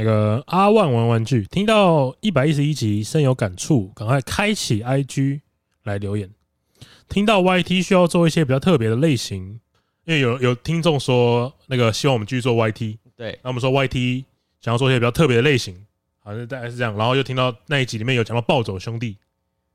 那个阿万玩玩具，听到一百一十一集深有感触，赶快开启 IG 来留言。听到 YT 需要做一些比较特别的类型，因为有有听众说那个希望我们继续做 YT，对，那我们说 YT 想要做一些比较特别的类型，好像大概是这样。然后又听到那一集里面有讲到暴走兄弟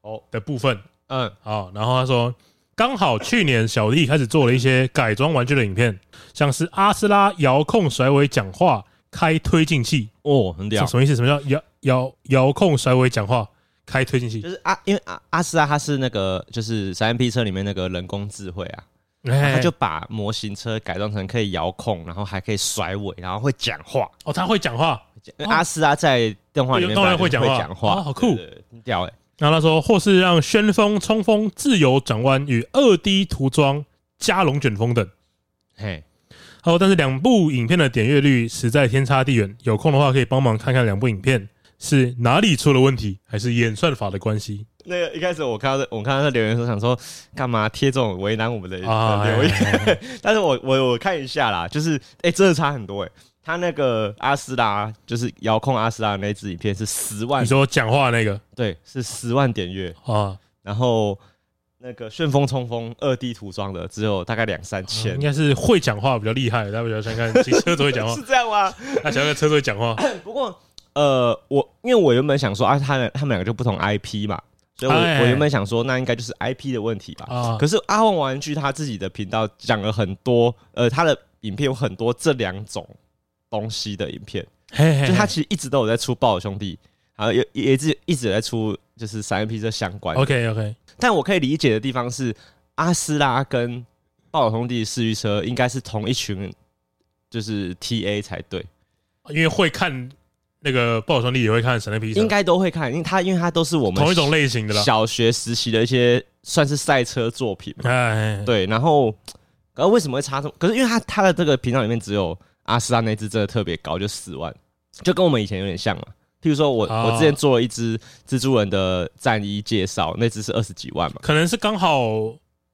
哦的部分，嗯，好，然后他说刚好去年小弟开始做了一些改装玩具的影片，像是阿斯拉遥控甩尾讲话。开推进器哦，很屌，什么意思？什么叫遥遥遥控甩尾讲话？开推进器就是啊，因为阿阿斯拉他是那个就是三 MP 车里面那个人工智慧啊，他就把模型车改装成可以遥控，然后还可以甩尾，然后会讲话。哦，他会讲话。阿斯拉在电话里面当然会讲话，讲话，好酷，很屌哎。然后他说，或是让旋风冲锋自由转弯与二 D 涂装加龙卷风等。嘿。哦，但是两部影片的点阅率实在天差地远。有空的话，可以帮忙看看两部影片是哪里出了问题，还是演算法的关系？那个一开始我看到我看到他留言说，想说干嘛贴这种为难我们的留言？但是我我我看一下啦，就是哎、欸，真的差很多哎、欸。他那个阿斯拉就是遥控阿斯拉的那支影片是十万，你说讲话那个？对，是十万点阅啊，然后。那个旋风冲锋二 D 涂装的只有大概两三千，应该是会讲话比较厉害，大家比较想看骑车子会讲话，是这样吗？他想看车子会讲话。不过，呃，我因为我原本想说啊，他们他们两个就不同 IP 嘛，所以我我原本想说，那应该就是 IP 的问题吧。可是阿旺玩具他自己的频道讲了很多，呃，他的影片有很多这两种东西的影片，就他其实一直都有在出暴走兄弟，然后也也一直一直在出就是三 A P 这相关。OK OK。但我可以理解的地方是，阿斯拉跟暴走兄弟四驱车应该是同一群，就是 TA 才对，因为会看那个暴走兄弟也会看闪电霹雳车，应该都会看，因为他因为他都是我们同一种类型的小学时期的一些算是赛车作品哎，对，然后，然后为什么会差这么？可是因为他他的这个频道里面只有阿斯拉那只真的特别高，就十万，就跟我们以前有点像嘛。譬如说我，我、哦、我之前做了一支蜘蛛人的战衣介绍，那只是二十几万嘛？可能是刚好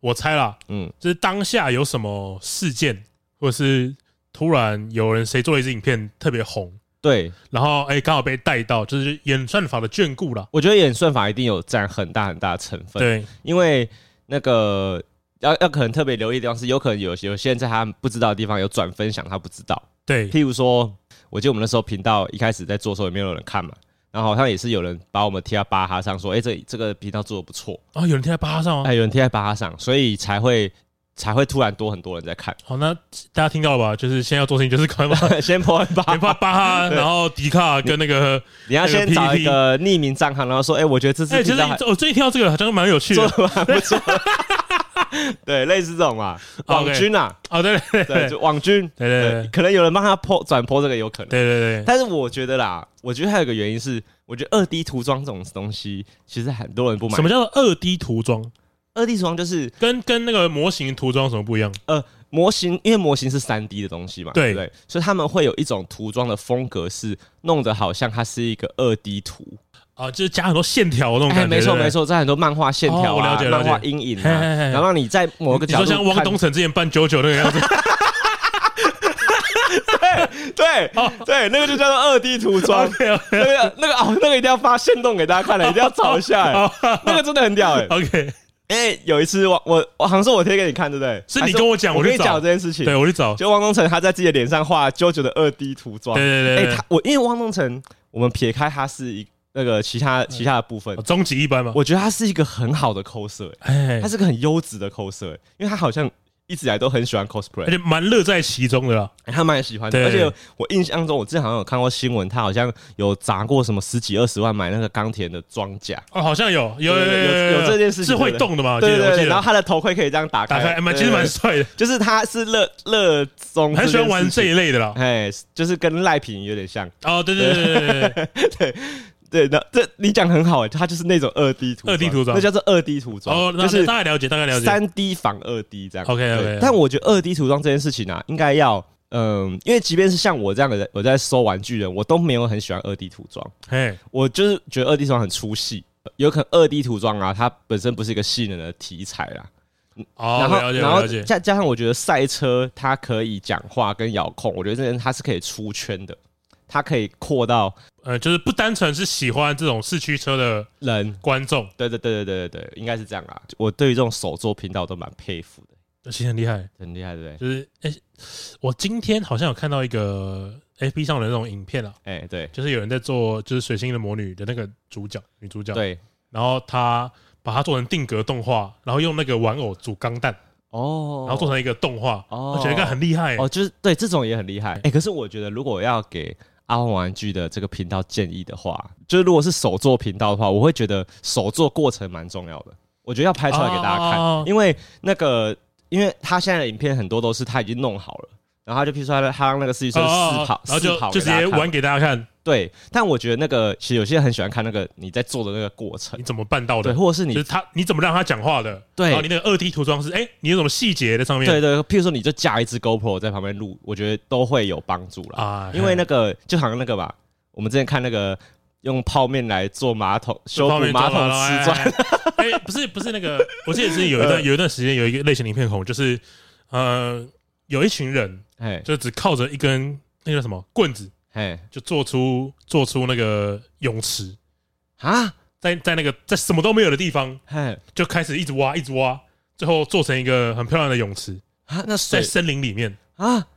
我猜啦，嗯，就是当下有什么事件，或者是突然有人谁做了一支影片特别红，对，然后哎刚好被带到，就是演算法的眷顾了。我觉得演算法一定有占很大很大的成分，对，因为那个要要可能特别留意的地方是，有可能有有些人在他不知道的地方有转分享，他不知道，对，譬如说。我记得我们那时候频道一开始在做的时候也没有人看嘛，然后好像也是有人把我们贴在巴哈上说，哎，这这个频道做的不错啊，有人贴在巴哈上吗？哎，有人贴在巴哈上，所以才会才会突然多很多人在看。好，那大家听到了吧？就是先要做事情，就是赶快 先破巴哈，先破巴哈，然后迪卡跟那个你，你要先找一个匿名账号，然后说，哎，我觉得这是哎，其实我最近听到这个好像蛮有趣的，做的不错。对，类似这种嘛，网军啊，哦，对对对，就网军，对对对，可能有人帮他破转破这个有可能，对对对。但是我觉得啦，我觉得还有一个原因是，我觉得二 D 涂装这种东西，其实很多人不买。什么叫做二 D 涂装？二 D 涂装就是跟跟那个模型涂装什么不一样？呃，模型因为模型是三 D 的东西嘛，对对，所以他们会有一种涂装的风格是弄得好像它是一个二 D 图。啊，就是加很多线条那种感觉，没错没错，在很多漫画线条啊，漫画阴影啊，然后你在某个角度，你说像汪东城之前扮九九那个样子，对对对，那个就叫做二 D 涂装，那个那个哦，那个一定要发现动给大家看了，一定要找一下，那个真的很屌哎。OK，哎，有一次我我我好像是我贴给你看，对不对？是你跟我讲，我跟你讲这件事情，对我去找，就汪东城他在自己的脸上画九九的二 D 涂装，对对对，哎，他我因为汪东城，我们撇开他是一。那个其他其他的部分，终极一般吗？我觉得他是一个很好的 coser，哎，他是个很优质的 coser，因为他好像一直以来都很喜欢 cosplay，而且蛮乐在其中的啦，他蛮喜欢的。而且我印象中，我之前好像有看过新闻，他好像有砸过什么十几二十万买那个钢铁的装甲。哦，好像有有有有这件事情，是会动的嘛？对对对。然后他的头盔可以这样打开，打开，蛮其实蛮帅的。就是他是乐乐衷，很喜欢玩这一类的啦。哎，就是跟赖品有点像。哦，对对对对对对。对，那这你讲很好哎，它就是那种二 D 图，二 D 图装，那叫做二 D 涂装。哦，就是大概了解，大概了解。三 D 仿二 D 这样。OK OK。但我觉得二 D 涂装这件事情啊，应该要，嗯，因为即便是像我这样的人，我在收玩具人，我都没有很喜欢二 D 涂装。嘿，我就是觉得二 D 涂装很出戏，有可能二 D 涂装啊，它本身不是一个吸引人的题材啦。哦，然后了解，然后加加上我觉得赛车它可以讲话跟遥控，我觉得这人它是可以出圈的。它可以扩到呃，就是不单纯是喜欢这种四驱车的人观众。对对对对对对对，应该是这样啊。我对于这种手作频道都蛮佩服的，其实很厉害，很厉害，对不对？就是哎、欸，我今天好像有看到一个 FB 上的那种影片啊，哎、欸，对，就是有人在做就是水星的魔女的那个主角女主角，对，然后他把它做成定格动画，然后用那个玩偶煮钢弹。哦，然后做成一个动画，哦，我觉得应该很厉害哦。就是对这种也很厉害。哎，可是我觉得如果要给阿旺玩具的这个频道建议的话，就是如果是手作频道的话，我会觉得手作过程蛮重要的。我觉得要拍出来给大家看，哦，因为那个，因为他现在的影片很多都是他已经弄好了，然后他就譬如说他让那个实习生试跑，然后就就直接玩给大家看。对，但我觉得那个其实有些人很喜欢看那个你在做的那个过程，你怎么办到的？对，或者是你就是他你怎么让他讲话的？对，然后你那个二 D 涂装是哎、欸，你有什么细节在上面？对，对对，譬如说你就架一支 GoPro 在旁边录，我觉得都会有帮助啦。啊。因为那个就好像那个吧，我们之前看那个用泡面来做马桶修复马桶瓷砖，不是不是那个，我记得是有一段 有一段时间有一个类型的影片红，就是呃有一群人哎，就只靠着一根那个什么棍子。哎，就做出做出那个泳池啊，在在那个在什么都没有的地方，嘿，就开始一直挖，一直挖，最后做成一个很漂亮的泳池啊。那在森林里面啊，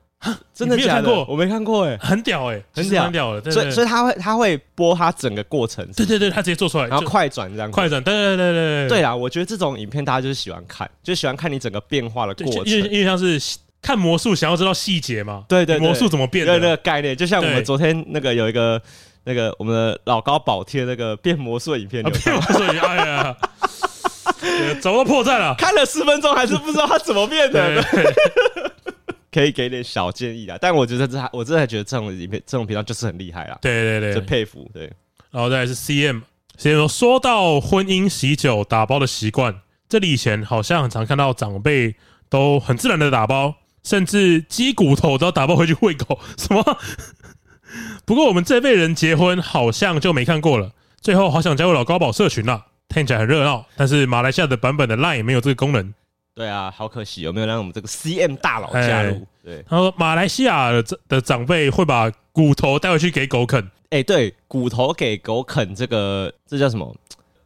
真的假的？我没看过，哎，很屌，哎，很屌，很屌的。所以所以他会他会播他整个过程，对对对，他直接做出来，然后快转这样，快转，对对对对对。对啊，我觉得这种影片大家就是喜欢看，就喜欢看你整个变化的过程，因为因为像是。看魔术，想要知道细节吗？对对，魔术怎么变的？对那个概念，就像我们昨天那个有一个那个我们的老高宝贴那个变魔术的影片，变魔术哎呀，找到破绽了。看了十分钟还是不知道他怎么变的，可以给点小建议啊。但我觉得这，我真的觉得这种影片、这种频道就是很厉害啦。对对对，就佩服。对，然后再来是 CM，CM CM 说到婚姻喜酒打包的习惯，这里以前好像很常看到长辈都很自然的打包。甚至鸡骨头都要打包回去喂狗，什么？不过我们这辈人结婚好像就没看过了。最后好想加入老高宝社群啊，听起来很热闹。但是马来西亚的版本的 Line 没有这个功能。对啊，好可惜，有没有让我们这个 CM 大佬加入？欸、对，他说马来西亚的的长辈会把骨头带回去给狗啃。哎、欸，对，骨头给狗啃，这个这叫什么？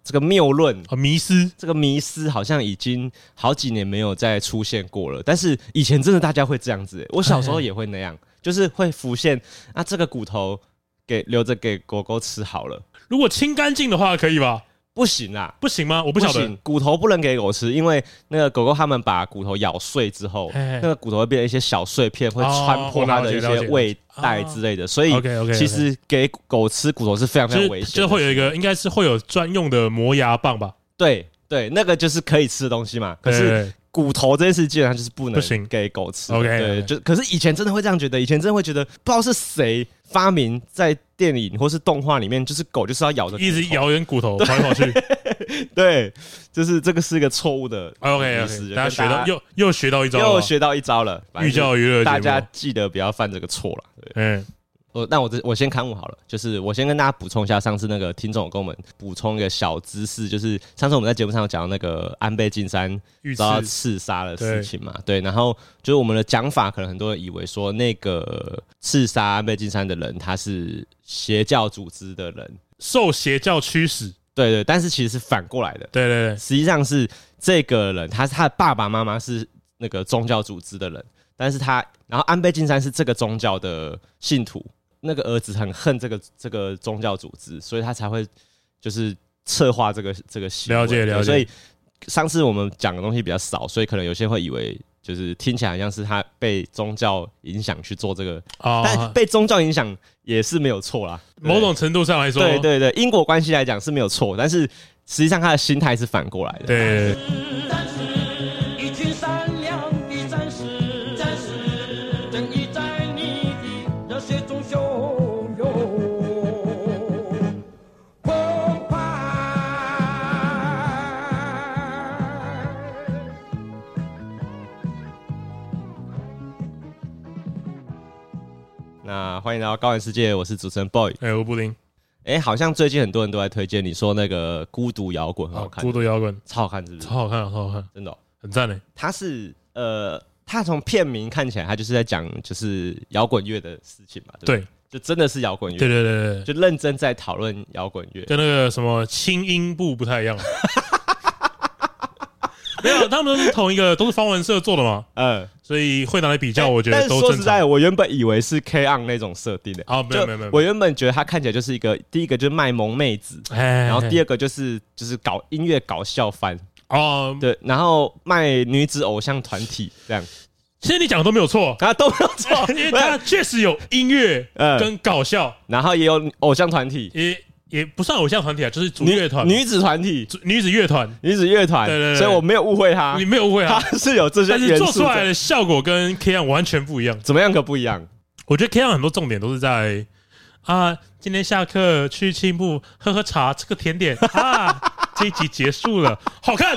这个谬论和迷失，这个迷失好像已经好几年没有再出现过了。但是以前真的大家会这样子，我小时候也会那样，就是会浮现啊，这个骨头给留着给狗狗吃好了。如果清干净的话，可以吧？不行啊，不行吗？我不晓得，骨头不能给狗吃，因为那个狗狗它们把骨头咬碎之后，嘿嘿那个骨头会变成一些小碎片，会穿破它的一些胃袋之类的，所以其实给狗吃骨头是非常非常危险。就会有一个，应该是会有专用的磨牙棒吧？对对，那个就是可以吃的东西嘛。可是骨头这件事基本上就是不能给狗吃。OK，对，就可是以前真的会这样觉得，以前真的会觉得不知道是谁发明在电影或是动画里面，就是狗就是要咬着，一直咬人骨头跑来跑去。对，就是这个是一个错误的。OK OK，大家学到又又学到一招，又学到一招了。寓教于乐，大家记得不要犯这个错了。嗯，我那我这我先刊物好了，就是我先跟大家补充一下，上次那个听众有跟我们补充一个小知识，就是上次我们在节目上讲到那个安倍晋三遭到刺杀的事情嘛。对，然后就是我们的讲法，可能很多人以为说那个刺杀安倍晋三的人他是邪教组织的人，受邪教驱使。对对，但是其实是反过来的。对对对，实际上是这个人，他是他的爸爸妈妈是那个宗教组织的人，但是他，然后安倍晋三是这个宗教的信徒，那个儿子很恨这个这个宗教组织，所以他才会就是策划这个这个行为。了解了解。所以上次我们讲的东西比较少，所以可能有些人会以为。就是听起来像是他被宗教影响去做这个，但被宗教影响也是没有错啦。某种程度上来说，对对对，因果关系来讲是没有错，但是实际上他的心态是反过来的。对。欢迎来到高玩世界，我是主持人 Boy，哎，我布丁，哎，好像最近很多人都在推荐你说那个孤独摇滚很好看，孤独摇滚。超好看，是不是？超好看，超好看，真的很赞嘞。他是呃，他从片名看起来，他就是在讲就是摇滚乐的事情嘛，对，就真的是摇滚乐。对对对对，就认真在讨论摇滚乐，跟那个什么轻音部不太一样。没有，他们都是同一个，都是方文社做的嘛。嗯，所以会拿来比较，我觉得都正常。说实在，我原本以为是 K-On 那种设定的。哦，没有没有没有。我原本觉得他看起来就是一个，第一个就是卖萌妹子，然后第二个就是就是搞音乐搞笑番。哦，对，然后卖女子偶像团体这样。其实你讲的都没有错，啊都没有错，因为他确实有音乐，跟搞笑，然后也有偶像团体。也不算偶像团体啊，就是主乐团、女子团体、女子乐团、女子乐团。对对对，所以我没有误会他，你没有误会他，他是有这些，但是做出来的效果跟 K-On 完全不一样。怎么样可不一样？我觉得 K-On 很多重点都是在啊，今天下课去青布喝喝茶，吃个甜点啊，这一集结束了，好看。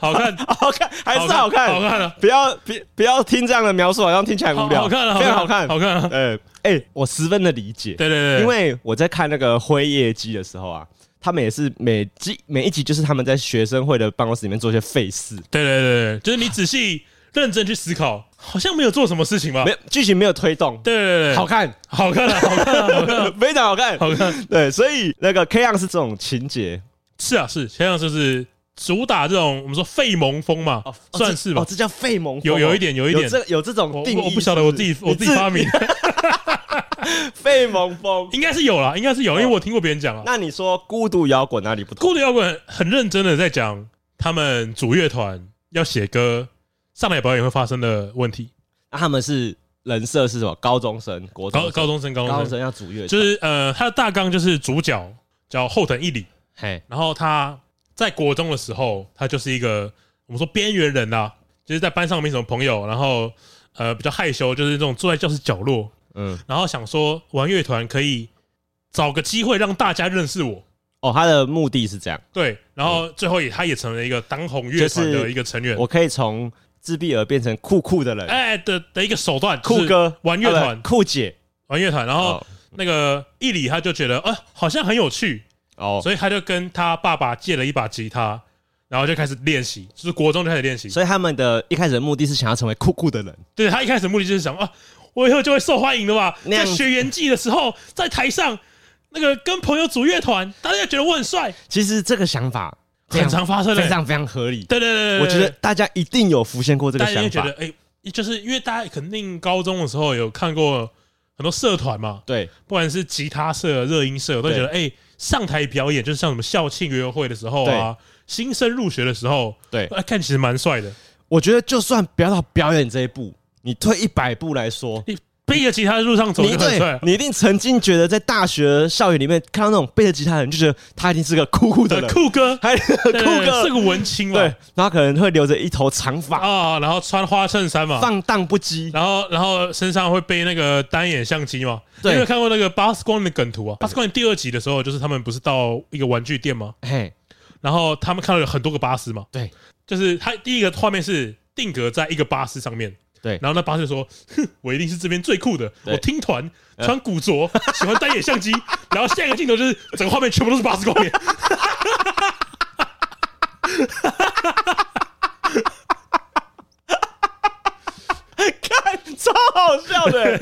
好看，好看，还是好看，好看的。不要，别，不要听这样的描述，好像听起来无聊。好看了，非常好看，好看。呃，哎，我十分的理解。对对对，因为我在看那个灰夜姬的时候啊，他们也是每集每一集就是他们在学生会的办公室里面做一些废事。对对对，就是你仔细认真去思考，好像没有做什么事情吧？没，剧情没有推动。对对对，好看，好看了，好看了，好看，非常好看，好看。对，所以那个 K-On 是这种情节。是啊，是 K-On 就是。主打这种我们说废萌风嘛，算是吧。哦，这叫废萌风。有有一点，有一点，有这有这种定义。我不晓得我自己我自己发明。废萌风应该是有啦，应该是有，因为我听过别人讲啊。那你说孤独摇滚哪里不同？孤独摇滚很认真的在讲他们主乐团要写歌上台表演会发生的问题。那他们是人设是什么？高中生、国中、高中生、高中生要主乐，就是呃，他的大纲就是主角叫后藤一里，嘿，然后他。在国中的时候，他就是一个我们说边缘人呐、啊，就是在班上没什么朋友，然后呃比较害羞，就是那种坐在教室角落，嗯，然后想说玩乐团可以找个机会让大家认识我。哦，他的目的是这样。对，然后最后也他也成了一个当红乐团的一个成员。我可以从自闭儿变成酷酷的人，哎的的一个手段，酷哥玩乐团，酷姐玩乐团，然后那个一里他就觉得，呃，好像很有趣。哦，所以他就跟他爸爸借了一把吉他，然后就开始练习，就是国中就开始练习。所以他们的一开始的目的是想要成为酷酷的人。对，他一开始的目的就是想啊，我以后就会受欢迎的吧。在学园祭的时候，在台上那个跟朋友组乐团，大家觉得我很帅。其实这个想法很常发生，非常非常合理。对对对，我觉得大家一定有浮现过这个想法。觉得哎，就是因为大家肯定高中的时候有看过很多社团嘛，对，不管是吉他社、热音社，我都觉得哎。上台表演就是像什么校庆、约会的时候啊，新生入学的时候，对，看其实蛮帅的。我觉得就算不要到表演这一步，你退一百步来说，背着吉他在路上走就很帅。你一定曾经觉得在大学校园里面看到那种背着吉他的人，就觉得他一定是个酷酷的人，酷哥，还 酷哥是个文青嘛？对，然后可能会留着一头长发啊，然后穿花衬衫嘛，放荡不羁，然后然后身上会背那个单眼相机嘛。对，你有看过那个巴斯光年的梗图啊？巴斯光年第二集的时候，就是他们不是到一个玩具店吗？嘿，然后他们看到有很多个巴斯嘛。对，就是他第一个画面是定格在一个巴士上面。对，然后那巴士说：“哼，我一定是这边最酷的。我听团，穿古着，喜欢单眼相机。然后下一个镜头就是整个画面全部都是巴斯光年，看超好笑的，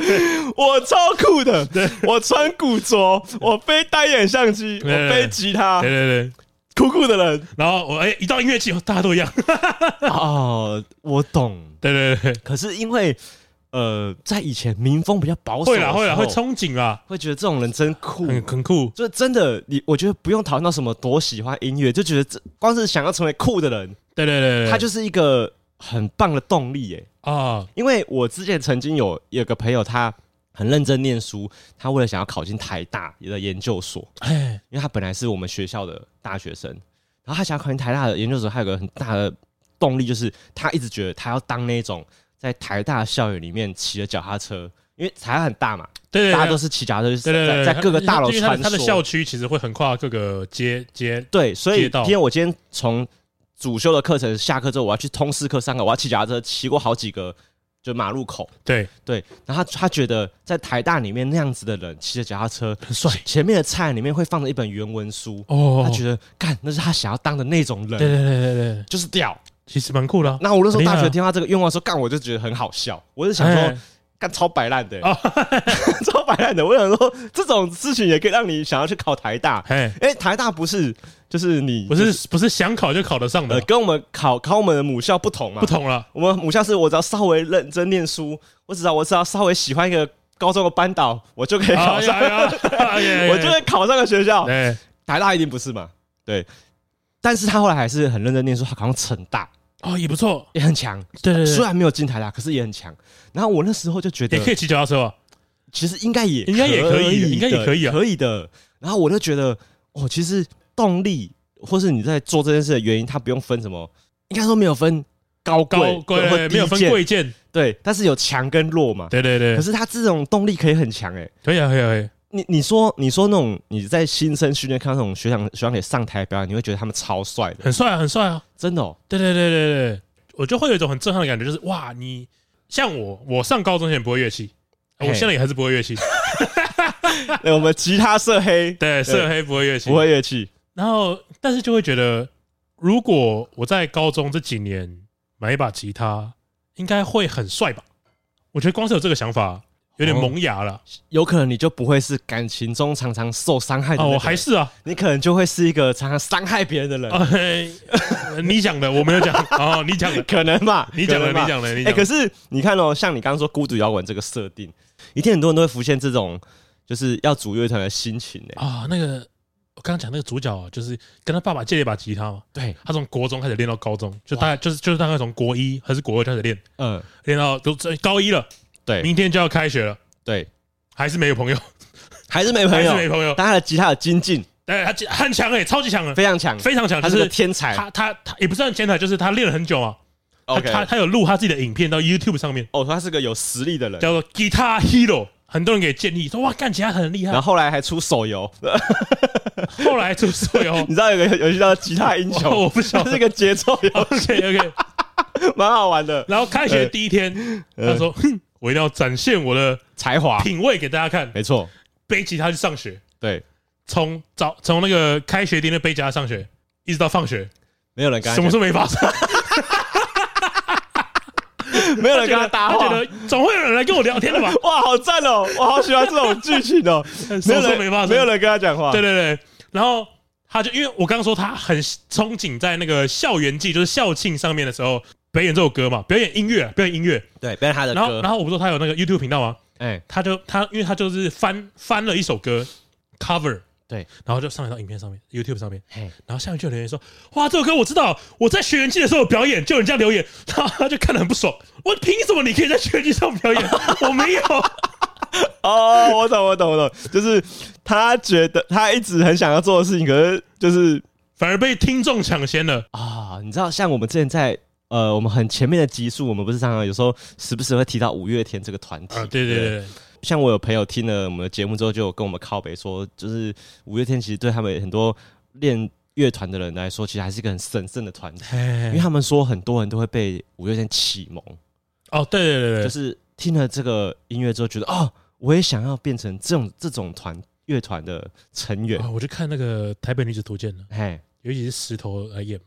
我超酷的。我穿古着，我背单眼相机，我背吉他，对对对，酷酷的人。然后我哎，一到音乐季，大家都一样。哦，我懂。”对对对，可是因为呃，在以前民风比较保守，会啦会啦，会憧憬啊，会觉得这种人真酷，很很酷。就真的，你我觉得不用讨论到什么多喜欢音乐，就觉得这光是想要成为酷的人，对对对，他就是一个很棒的动力耶啊！因为我之前曾经有有个朋友，他很认真念书，他为了想要考进台大的研究所，哎，因为他本来是我们学校的大学生，然后他想要考进台大的研究所，他有个很大的。动力就是他一直觉得他要当那种在台大校园里面骑着脚踏车，因为台大很大嘛，对，大家都是骑脚踏车，对对对，在各个大楼穿梭。他的校区其实会横跨各个街街，对，所以今天我今天从主修的课程下课之后，我要去通识课上课，我要骑脚踏车骑过好几个就马路口，对对，然后他他觉得在台大里面那样子的人骑着脚踏车很帅，前面的菜里面会放着一本原文书，哦，他觉得干那是他想要当的那种人，对对对对对，就是屌。其实蛮酷的。那我那时候大学听到这个愿望的时候，干我就觉得很好笑。我就想说，干超摆烂的，超摆烂的。我想说，这种事情也可以让你想要去考台大。哎，台大不是就是你不是不是想考就考得上的，跟我们考考我们的母校不同嘛？不同了。我们母校是我只要稍微认真念书，我只要我只要稍微喜欢一个高中的班导，我就可以考上，我就会考上个学校。台大一定不是嘛？对。但是他后来还是很认真念书，他考上成大。哦，也不错，也很强。对对对，虽然没有进台啦，可是也很强。然后我那时候就觉得，也可以骑脚踏车吧？其实应该也应该也可以，应该也可以啊，可以的。然后我就觉得，哦，其实动力或是你在做这件事的原因，它不用分什么，应该说没有分高高贵，没有分贵贱，对，但是有强跟弱嘛。对对对。可是它这种动力可以很强，哎，可以啊，可以啊，可以。你你说你说那种你在新生训练看到那种学长学长姐上台表演，你会觉得他们超帅的，很帅啊，很帅啊，真的。哦。对对对对对。我就会有一种很震撼的感觉，就是哇，你像我，我上高中前不会乐器，我现在也还是不会乐器。对，我们吉他色黑，对，色黑不会乐器，不会乐器。然后，但是就会觉得，如果我在高中这几年买一把吉他，应该会很帅吧？我觉得光是有这个想法。有点萌芽了，有可能你就不会是感情中常常受伤害的人。哦，我还是啊，你可能就会是一个常常伤害别人的人。你讲的，我没有讲。哦，你讲的，可能吧？你讲的，你讲的，你。哎，可是你看哦，像你刚刚说孤独摇滚这个设定，一定很多人都会浮现这种就是要组乐团的心情呢。啊，那个我刚刚讲那个主角，就是跟他爸爸借了一把吉他嘛。对，他从国中开始练到高中，就大概就是就是大概从国一还是国二开始练，嗯，练到都高一了。对，明天就要开学了。对，还是没有朋友，还是没朋友，还是没朋友。但他的吉他有精进，对，他很强诶，超级强的，非常强，非常强。他是个天才，他他他也不算天才，就是他练了很久啊。他他他有录他自己的影片到 YouTube 上面。哦，他是个有实力的人，叫做 Guitar Hero。很多人给建议说哇，干吉他很厉害。然后后来还出手游，后来出手游，你知道有个游戏叫《吉他英雄》，我不晓得，是个节奏游戏，OK，蛮好玩的。然后开学第一天，他说。我一定要展现我的才华、品味给大家看。没错，背吉他去上学，对，从早从那个开学第一天背吉他上学，一直到放学，没有人跟他，什么事没发生，没有人跟他搭话，他觉得总会有人来跟我聊天的吧？哇，好赞哦！我好喜欢这种剧情哦。没有人没发生，没有人跟他讲话。对对对，然后他就因为我刚刚说他很憧憬在那个校园季，就是校庆上面的时候。表演这首歌嘛，表演音乐，表演音乐，对，表演他的歌。然后，然后我不说他有那个 YouTube 频道吗？哎，他就他，因为他就是翻翻了一首歌 cover，对，然后就上来到影片上面，YouTube 上面，嘿，然后下面就有留言说：“哇，这首歌我知道，我在学员季的时候表演，就有人这样留言，然后他就看得很不爽。我凭什么你可以在学员季上表演，我没有？哦，我懂，我懂，我懂，就是他觉得他一直很想要做的事情，可是就是反而被听众抢先了啊！你知道，像我们之前在。呃，我们很前面的集数，我们不是常常有时候时不时会提到五月天这个团体。啊，对对对。像我有朋友听了我们的节目之后，就有跟我们靠北说，就是五月天其实对他们很多练乐团的人来说，其实还是一个很神圣的团体。因为他们说很多人都会被五月天启蒙。哦，对对对对，就是听了这个音乐之后，觉得哦，我也想要变成这种这种团乐团的成员。哦，我就看那个《台北女子图鉴》了，嘿，尤其是石头来演嘛，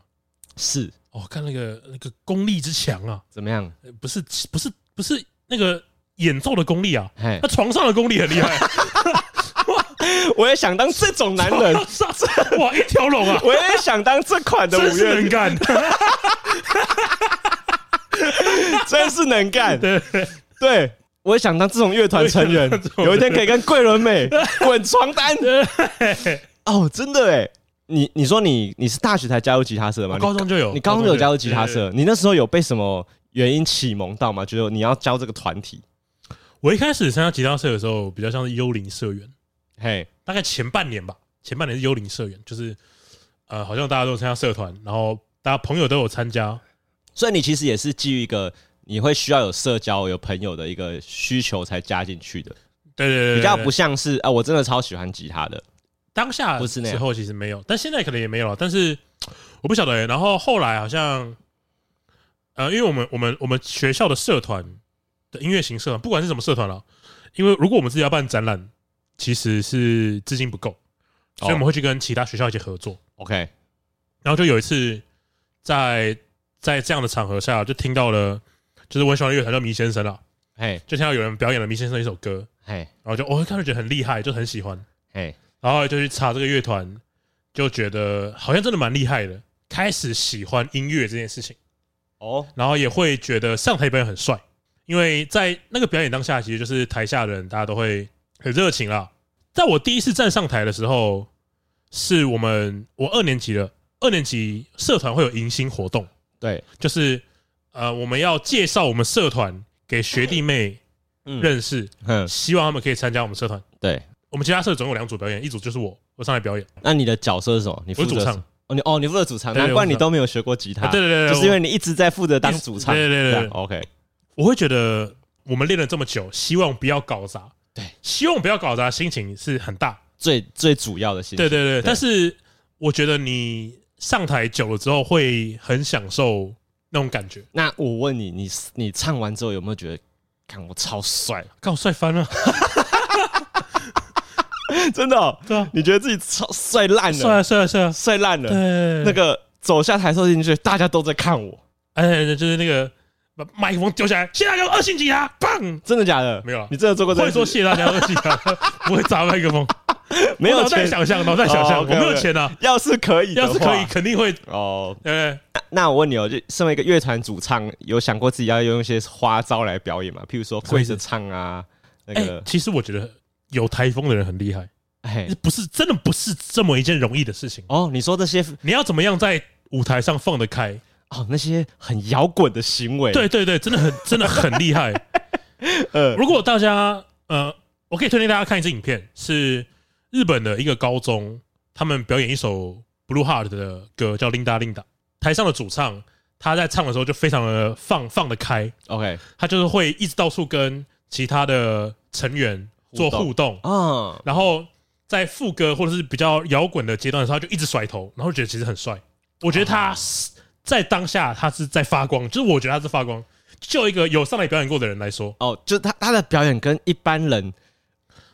是。哦，看那个那个功力之强啊，怎么样？不是不是不是那个演奏的功力啊，他床上的功力很厉害。我也想当这种男人，哇，一条龙啊！我也想当这款的五月能干，真是能干。对对，我也想当这种乐团成员，有一天可以跟桂纶镁滚床单。哦，真的哎。你你说你你是大学才加入吉他社吗？高中就有，你高中就有加入吉他社。你那时候有被什么原因启蒙到吗？觉得你要教这个团体？我一开始参加吉他社的时候，比较像是幽灵社员。嘿，大概前半年吧，前半年是幽灵社员，就是呃，好像大家都参加社团，然后大家朋友都有参加，所以你其实也是基于一个你会需要有社交、有朋友的一个需求才加进去的。对对对，比较不像是啊，我真的超喜欢吉他的。当下之后其实没有，但现在可能也没有了。但是我不晓得、欸。然后后来好像，呃，因为我们我们我们学校的社团的音乐型社团，不管是什么社团了，因为如果我们自己要办展览，其实是资金不够，所以我们会去跟其他学校一起合作。OK，然后就有一次在在这样的场合下，就听到了，就是我很喜欢的乐团叫迷先生了。嘿，就听到有人表演了《迷先生》一首歌，嘿，然后就我看就觉得很厉害，就很喜欢，嘿，然后就去查这个乐团，就觉得好像真的蛮厉害的，开始喜欢音乐这件事情，哦，然后也会觉得上台表演很帅，因为在那个表演当下，其实就是台下的人大家都会很热情啦。在我第一次站上台的时候，是我们我二年级的，二年级社团会有迎新活动，对，就是呃我们要介绍我们社团。给学弟妹认识，嗯，希望他们可以参加我们社团。对，我们其他社总有两组表演，一组就是我，我上来表演。那你的角色是什么？你负责主唱。哦，你哦，你负责主唱，难怪你都没有学过吉他。对对对，就是因为你一直在负责当主唱。对对对，OK。我会觉得我们练了这么久，希望不要搞砸。对，希望不要搞砸，心情是很大，最最主要的心情。对对对，但是我觉得你上台久了之后会很享受那种感觉。那我问你，你你唱完之后有没有觉得？看我超帅，看我帅翻了，真的、喔，对啊，你觉得自己超帅烂了，帅啊帅啊帅啊。帅烂了，对，那个走下台收进去，大家都在看我，哎，就是那个把麦克风丢下来，谢大家二星吉他，棒，真的假的？没有，你真的做过这？会说谢大家二星吉他，不会砸麦克风，没有钱。想象，脑袋想象，我没有钱啊，要是可以，要是可以，肯定会哦，对。那我问你哦，就身为一个乐团主唱，有想过自己要用一些花招来表演吗？譬如说跪着唱啊，那个、欸。其实我觉得有台风的人很厉害，哎，不是真的不是这么一件容易的事情哦。你说这些，你要怎么样在舞台上放得开？哦，那些很摇滚的行为，对对对，真的很 真的很厉害。呃，如果大家呃，我可以推荐大家看一支影片，是日本的一个高中，他们表演一首 Blue Heart 的歌，叫 Linda Linda。台上的主唱，他在唱的时候就非常的放放得开，OK，他就是会一直到处跟其他的成员做互动，嗯，然后在副歌或者是比较摇滚的阶段的时候，他就一直甩头，然后觉得其实很帅。我觉得他在当下他是在发光，就是我觉得他是发光。就一个有上来表演过的人来说，哦，就他他的表演跟一般人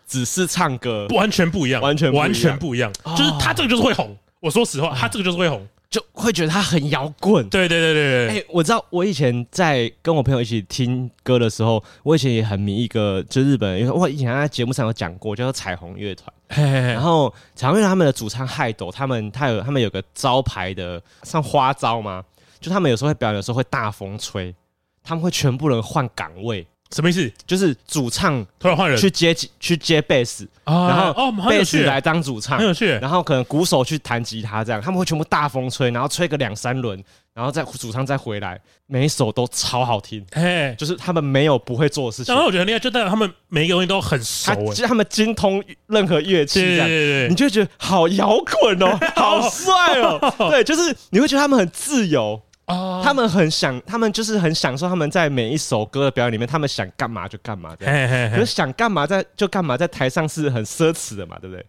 只是唱歌。完全不一样，完全完全不一样，就是他这个就是会红。我说实话，他这个就是会红。就会觉得他很摇滚，对对对对对。哎，我知道，我以前在跟我朋友一起听歌的时候，我以前也很迷一个，就日本人，因为我以前在节目上有讲过，叫做彩虹乐团。然后彩虹乐团他们的主唱海斗，他们他有他们有个招牌的，像花招吗，就他们有时候会表演的时候会大风吹，他们会全部人换岗位。什么意思？就是主唱突然换人去接去接贝斯，然后哦贝斯来当主唱，很有趣。然后可能鼓手去弹吉他，这样他们会全部大风吹，然后吹个两三轮，然后再主唱再回来，每一首都超好听。哎，就是他们没有不会做的事情。然后我觉得厉害，就代表他们每一个东西都很熟。其实他们精通任何乐器，这样你就会觉得好摇滚哦，好帅哦。对，就是你会觉得他们很自由。哦，他们很享，他们就是很享受他们在每一首歌的表演里面，他们想干嘛就干嘛的。可是想干嘛在就干嘛，在台上是很奢侈的嘛，对不对？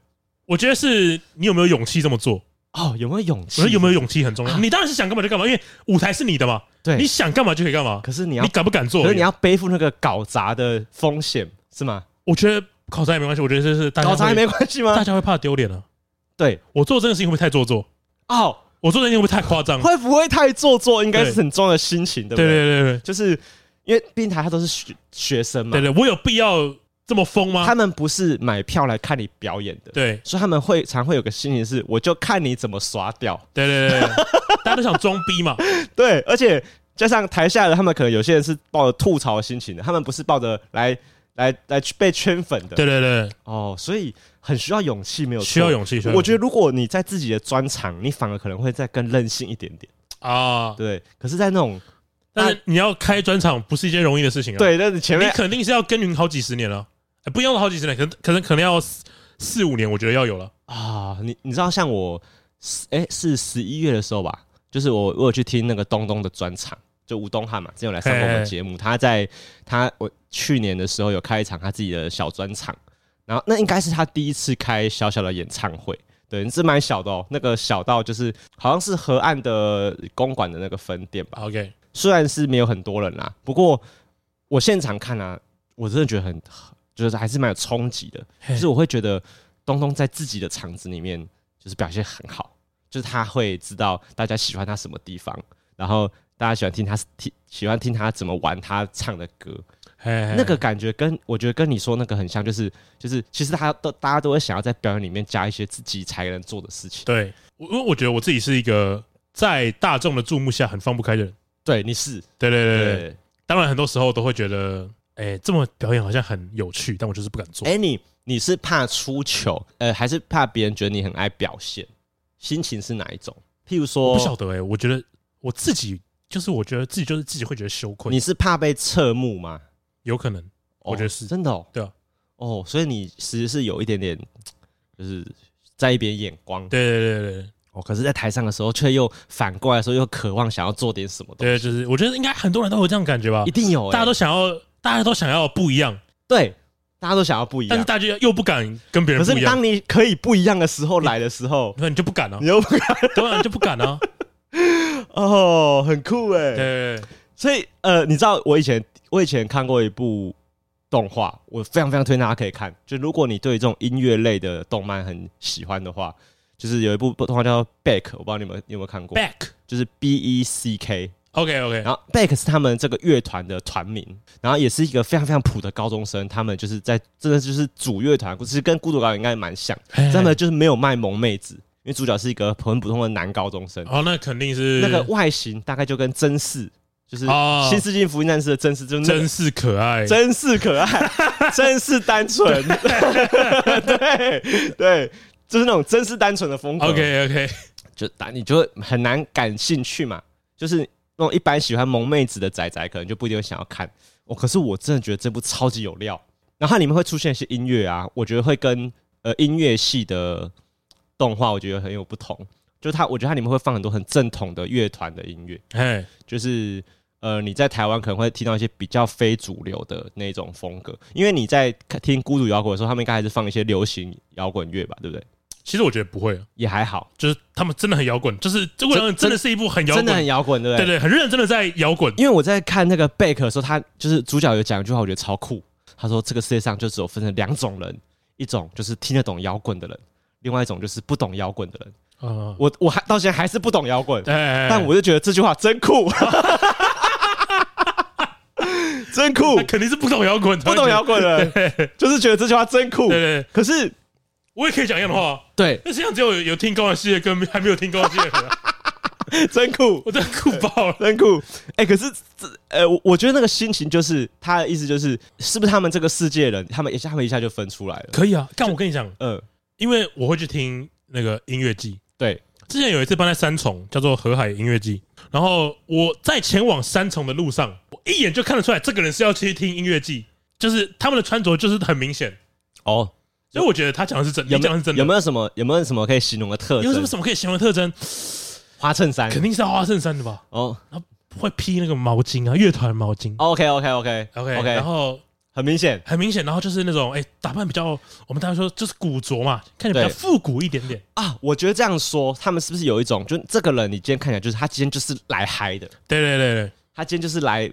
我觉得是你有没有勇气这么做哦？有没有勇气？我觉得有没有勇气很重要。你当然是想干嘛就干嘛，因为舞台是你的嘛。对，你想干嘛就可以干嘛。可是你要你敢不敢做？可是你要背负那个搞砸的风险，是吗？我觉得搞砸也没关系。我觉得这是搞砸也没关系吗？大家会怕丢脸啊。对，我做这个事情会不会太做作？哦。我做这件事会不会太夸张？会不会太做作？应该是很重要的心情，对不对？对对对对，就是因为毕竟台下都是学学生嘛。对对，我有必要这么疯吗？他们不是买票来看你表演的，对，所以他们会常会有个心情是，我就看你怎么耍屌。对对对，大家都想装逼嘛。对，而且加上台下的他们，可能有些人是抱着吐槽的心情的，他们不是抱着来来 来去被圈粉的。对对对，哦，所以。很需要勇气，没有需要勇气。我觉得如果你在自己的专场，你反而可能会再更任性一点点啊。对，可是，在那种，但是你要开专场不是一件容易的事情啊。对，但是前面你肯定是要耕耘好几十年了，不用好几十年，可能可能可能要四五年，我觉得要有了啊。你你知道，像我，哎，是十一月的时候吧，就是我我有去听那个东东的专场，就吴东汉嘛，之前有来上过我们节目，他在他我去年的时候有开一场他自己的小专场。然后那应该是他第一次开小小的演唱会，对，是蛮小的哦。那个小到就是好像是河岸的公馆的那个分店吧。OK，虽然是没有很多人啦，不过我现场看啊，我真的觉得很，就是还是蛮有冲击的。就是我会觉得东东在自己的场子里面就是表现很好，就是他会知道大家喜欢他什么地方，然后大家喜欢听他听喜欢听他怎么玩他唱的歌。嘿那个感觉跟我觉得跟你说那个很像，就是就是其实他都大家都会想要在表演里面加一些自己才能做的事情。对，因为我觉得我自己是一个在大众的注目下很放不开的人。对，你是，对对对对，对。当然很多时候都会觉得，哎、欸，这么表演好像很有趣，但我就是不敢做。哎、欸，你你是怕出糗，呃，还是怕别人觉得你很爱表现？心情是哪一种？譬如说，我不晓得哎、欸，我觉得我自己就是，我觉得自己就是自己会觉得羞愧。你是怕被侧目吗？有可能，哦、我觉得是真的。哦。对啊，哦，所以你其实是有一点点，就是在一边眼光。对对对对。哦，可是，在台上的时候，却又反过来说，又渴望想要做点什么东西。对，就是我觉得应该很多人都有这样感觉吧。一定有、欸，大家都想要，大家都想要不一样。对。大家都想要不一样，但是大家又不敢跟别人不一样。可是当你可以不一样的时候来的时候，那你就不敢了、啊，你又不敢，当然就不敢了、啊。哦，很酷哎。对，对，所以呃，你知道我以前我以前看过一部动画，我非常非常推荐大家可以看。就如果你对这种音乐类的动漫很喜欢的话，就是有一部动画叫《Back》，我不知道你们有没有看过。Back 就是 B E C K。OK OK，然后 Beck 是他们这个乐团的团名，然后也是一个非常非常普的高中生，他们就是在真的就是主乐团，其实跟孤独高应该蛮像，他们就是没有卖萌妹子，因为主角是一个很普通的男高中生。哦，那肯定是那个外形大概就跟真嗣，就是《新世纪福音战士》的真嗣，就是真是可爱，真是可爱，真是单纯，对对，就是那种真是单纯的风格。OK OK，就打你就会很难感兴趣嘛，就是。那种一般喜欢萌妹子的仔仔可能就不一定会想要看哦，可是我真的觉得这部超级有料。然后它里面会出现一些音乐啊，我觉得会跟呃音乐系的动画我觉得很有不同。就是它，我觉得它里面会放很多很正统的乐团的音乐，哎，就是呃你在台湾可能会听到一些比较非主流的那种风格，因为你在听孤独摇滚的时候，他们应该还是放一些流行摇滚乐吧，对不对？其实我觉得不会，也还好，就是他们真的很摇滚，就是这部真的是一部很摇滚，真的很摇滚，对不对？对对，很认真的在摇滚。因为我在看那个贝克的时候，他就是主角有讲一句话，我觉得超酷。他说：“这个世界上就只有分成两种人，一种就是听得懂摇滚的人，另外一种就是不懂摇滚的人。”啊，我我还到现在还是不懂摇滚，但我就觉得这句话真酷，真酷，肯定是不懂摇滚，不懂摇滚的人，就是觉得这句话真酷。对。对，可是。我也可以讲一样的话，对，那实际上只有有听高玩系列跟还没有听高玩系列的，真酷，我真的酷爆了，真酷。哎、欸，可是这，呃，我觉得那个心情就是他的意思就是，是不是他们这个世界人，他们一下他们一下就分出来了？可以啊，但我跟你讲，嗯，因为我会去听那个音乐季，对，之前有一次搬在三重，叫做河海音乐季，然后我在前往三重的路上，我一眼就看得出来，这个人是要去听音乐季，就是他们的穿着就是很明显哦。所以我觉得他讲的是真的，有没有讲的是真的？有没有什么有没有什么可以形容的特征？有什么什么可以形容的特征？花衬衫肯定是要花衬衫的吧？哦，然后会披那个毛巾啊，乐团毛巾。OK OK OK OK OK，然后很明显，很明显，然后就是那种哎，打扮比较，我们大家说就是古着嘛，看起来比较复古一点点。啊。我觉得这样说，他们是不是有一种，就这个人，你今天看起来就是他今天就是来嗨的，对对对对，他今天就是来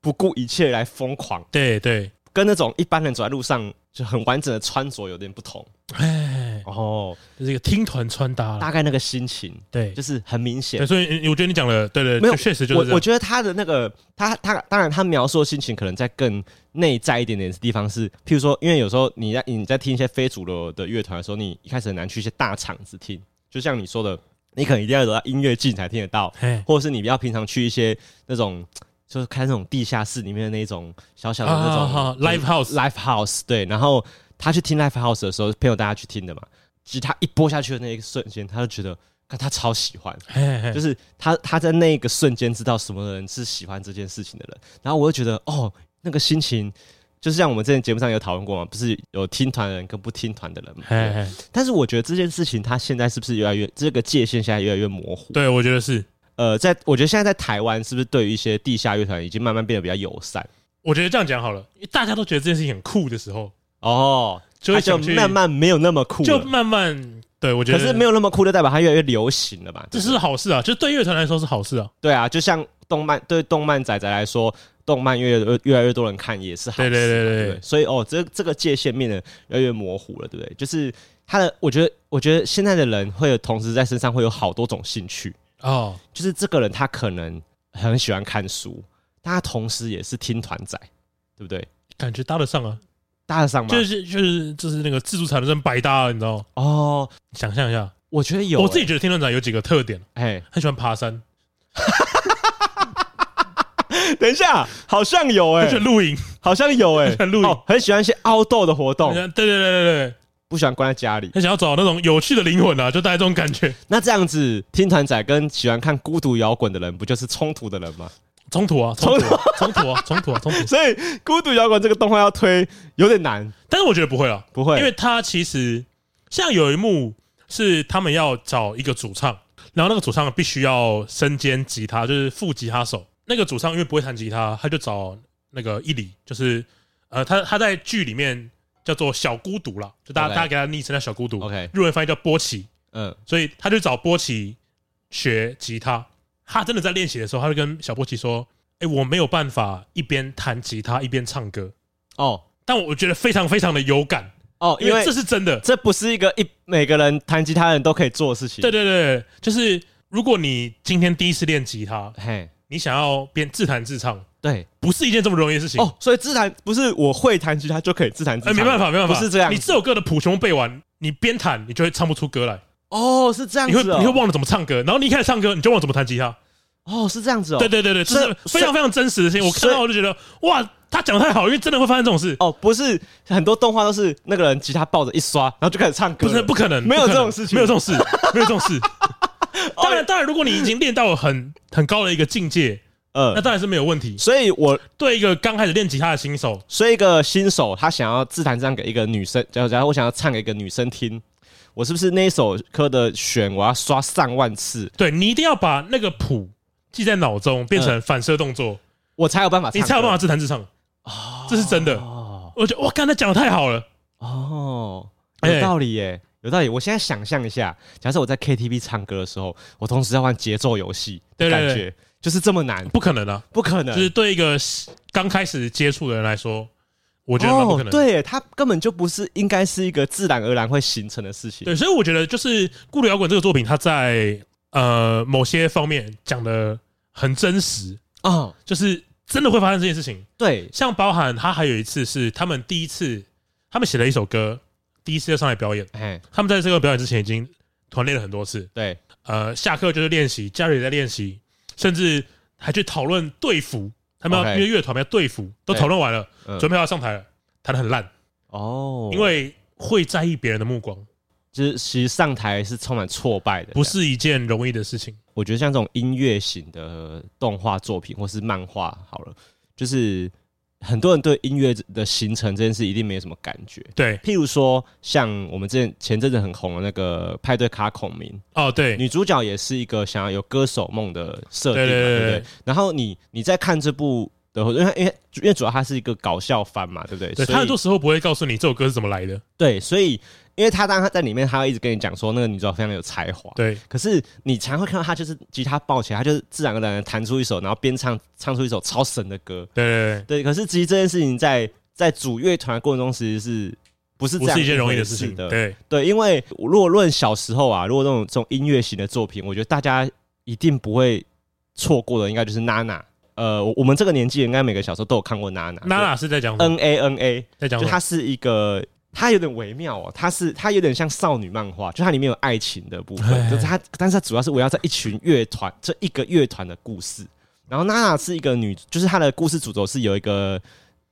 不顾一切来疯狂，对对，跟那种一般人走在路上就很完整的穿着有点不同。哎，哦，就是一个听团穿搭，大概那个心情，对，就是很明显。所以我觉得你讲的，对对，没有，确实就是。我我觉得他的那个，他他当然他描述的心情可能在更内在一点点的地方是，譬如说，因为有时候你在你在听一些非主流的乐团的时候，你一开始很难去一些大场子听，就像你说的，你可能一定要走到音乐季才听得到，或者是你要平常去一些那种。就是开那种地下室里面的那种小小的那种 live house，live house 对。然后他去听 live house 的时候，朋友大家去听的嘛。其实他一播下去的那一瞬间，他就觉得，他超喜欢，就是他他在那个瞬间知道什么人是喜欢这件事情的人。然后我就觉得，哦，那个心情，就是像我们之前节目上有讨论过嘛，不是有听团的人跟不听团的人嘛。但是我觉得这件事情，他现在是不是越来越这个界限现在越来越模糊？对，我觉得是。呃，在我觉得现在在台湾是不是对于一些地下乐团已经慢慢变得比较友善？我觉得这样讲好了，因为大家都觉得这件事情很酷的时候，哦，就会就慢慢没有那么酷，就慢慢对我觉得，可是没有那么酷，就代表它越来越流行了吧？这是好事啊，就对乐团来说是好事啊。对啊，就像动漫对动漫仔仔来说，动漫越越越来越多人看也是好事，对对对对对。所以哦，这这个界限变得越来越模糊了，对不对？就是他的，我觉得我觉得现在的人会有同时在身上会有好多种兴趣。哦，就是这个人，他可能很喜欢看书，但他同时也是听团仔，对不对？感觉搭得上啊，搭得上吗？就是就是就是那个自助餐的人百搭了，你知道吗？哦，想象一下，我觉得有、欸，我自己觉得天团仔有几个特点，哎嘿，很喜欢爬山。等一下，好像有哎、欸，很喜欢露营，好像有哎、欸，很 露营、哦，很喜欢一些 outdoor 的活动。对对对对对，不喜欢关在家里，很想要找那种有趣的灵魂啊，就带这种感觉。那这样子，听团仔跟喜欢看孤独摇滚的人，不就是冲突的人吗？冲突啊，冲突，冲突啊，冲突啊，冲突。所以孤独摇滚这个动画要推有点难，但是我觉得不会啊，不会，因为他其实像有一幕是他们要找一个主唱，然后那个主唱必须要身兼吉他，就是副吉他手。那个主唱因为不会弹吉他，他就找那个伊里，就是呃，他他在剧里面叫做小孤独啦，就大家.大家给他昵称叫小孤独，OK，日文翻译叫波奇，嗯，所以他就找波奇学吉他。他真的在练习的时候，他就跟小波奇说：“哎、欸，我没有办法一边弹吉他一边唱歌哦，但我觉得非常非常的有感哦，因为，这是真的，这不是一个一每个人弹吉他的人都可以做的事情。对对对，就是如果你今天第一次练吉他，嘿。”你想要边自弹自唱，对，不是一件这么容易的事情哦。所以自弹不是我会弹吉他就可以自弹自唱，哎，没办法，没办法，不是这样。你这首歌的谱全部背完，你边弹你就会唱不出歌来。哦，是这样子，你会你会忘了怎么唱歌，然后你一开始唱歌你就忘了怎么弹吉他。哦，是这样子哦。对对对对，这是非常非常真实的事情。我看到我就觉得哇，他讲的太好，因为真的会发生这种事。哦，不是很多动画都是那个人吉他抱着一刷，然后就开始唱歌，不是不可能，没有这种事情，没有这种事，没有这种事。当然当然，如果你已经练到了很很高的一个境界。呃，那当然是没有问题。所以，我对一个刚开始练吉他的新手，所以一个新手他想要自弹这样给一个女生，假如假如我想要唱给一个女生听，我是不是那一首歌的选我要刷上万次？对，你一定要把那个谱记在脑中，变成反射动作，我才有办法，你才有办法自弹自唱。哦，这是真的。哦，我觉得哇，刚才讲的太好了。哦，有道理耶，有道理。我现在想象一下，假设我在 KTV 唱歌的时候，我同时在玩节奏游戏的感觉。就是这么难，不可能啊，不可能。就是对一个刚开始接触的人来说，我觉得蛮不可能。对，他根本就不是应该是一个自然而然会形成的事情。对，所以我觉得就是《孤独摇滚》这个作品，它在呃某些方面讲的很真实啊，就是真的会发生这件事情。对，像包含他还有一次是他们第一次，他们写了一首歌，第一次要上来表演。哎，他们在这个表演之前已经团练了很多次。对，呃，下课就是练习，家里也在练习。甚至还去讨论队服，他们要因为乐团要对付，都讨论完了，准备要上台了，弹的很烂哦，因为会在意别人的目光，就是其实上台是充满挫败的，不是一件容易的事情。我觉得像这种音乐型的动画作品或是漫画，好了，就是。很多人对音乐的形成这件事一定没有什么感觉。对，譬如说像我们之前前阵子很红的那个派对卡孔明哦，对，女主角也是一个想要有歌手梦的设定，对不对？然后你你在看这部的，因为因为因为主要它是一个搞笑番嘛，对不对？对，他很多时候不会告诉你这首歌是怎么来的。对，所以。因为他当他在里面，他会一直跟你讲说那个女主角非常有才华。对，可是你常会看到他就是吉他抱起来，他就是自然而然弹出一首，然后边唱唱出一首超神的歌。对对对，对。可是其实这件事情在在组乐团的过程中，其实是不是这样不是一件容易的事情的？对对，因为如果论小时候啊，如果那种这种音乐型的作品，我觉得大家一定不会错过的，应该就是娜娜。呃，我们这个年纪应该每个小时候都有看过娜娜。娜娜是在讲 N A N A，在讲，就它是一个。它有点微妙哦，它是它有点像少女漫画，就它里面有爱情的部分，就是它，但是它主要是围绕在一群乐团这一个乐团的故事。然后娜娜是一个女，就是她的故事主轴是有一个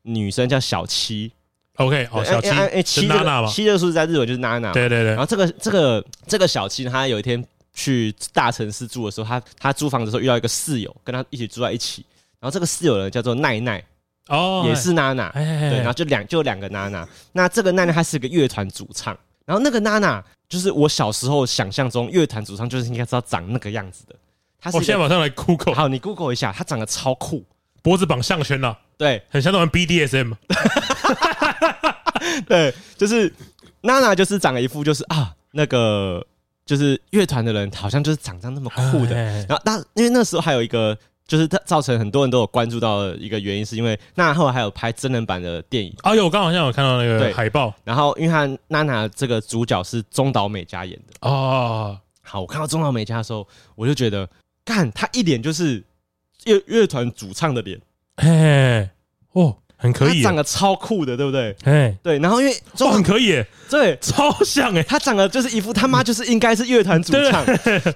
女生叫小七，OK，哦，小七，哎、欸，七这个七这个数字在日文就是娜娜，对对对。然后这个这个这个小七，她有一天去大城市住的时候，她她租房子的时候遇到一个室友，跟她一起住在一起。然后这个室友呢叫做奈奈。哦，也是娜娜，对，然后就两就两个娜娜。那这个奈奈她是个乐团主唱，然后那个娜娜就是我小时候想象中乐团主唱就是应该知道长那个样子的。她是我现在马上来 Google，好，你 Google 一下，她长得超酷，脖子绑项圈了，对，很像那种 BDSM。对，就是娜娜就是长了一副就是啊那个就是乐团的人好像就是长这样那么酷的。然后那因为那时候还有一个。就是它造成很多人都有关注到的一个原因，是因为娜娜后来还有拍真人版的电影。哦，有，我刚好像有看到那个海报。然后，因为他娜娜这个主角是中岛美嘉演的。哦，好，我看到中岛美嘉的时候，我就觉得，干，他一脸就是乐乐团主唱的脸。嘿，哦，很可以，长得超酷的，对不对？哎，对，然后因为哇，很可以，对，超像哎，他长得就是一副他妈就是应该是乐团主唱，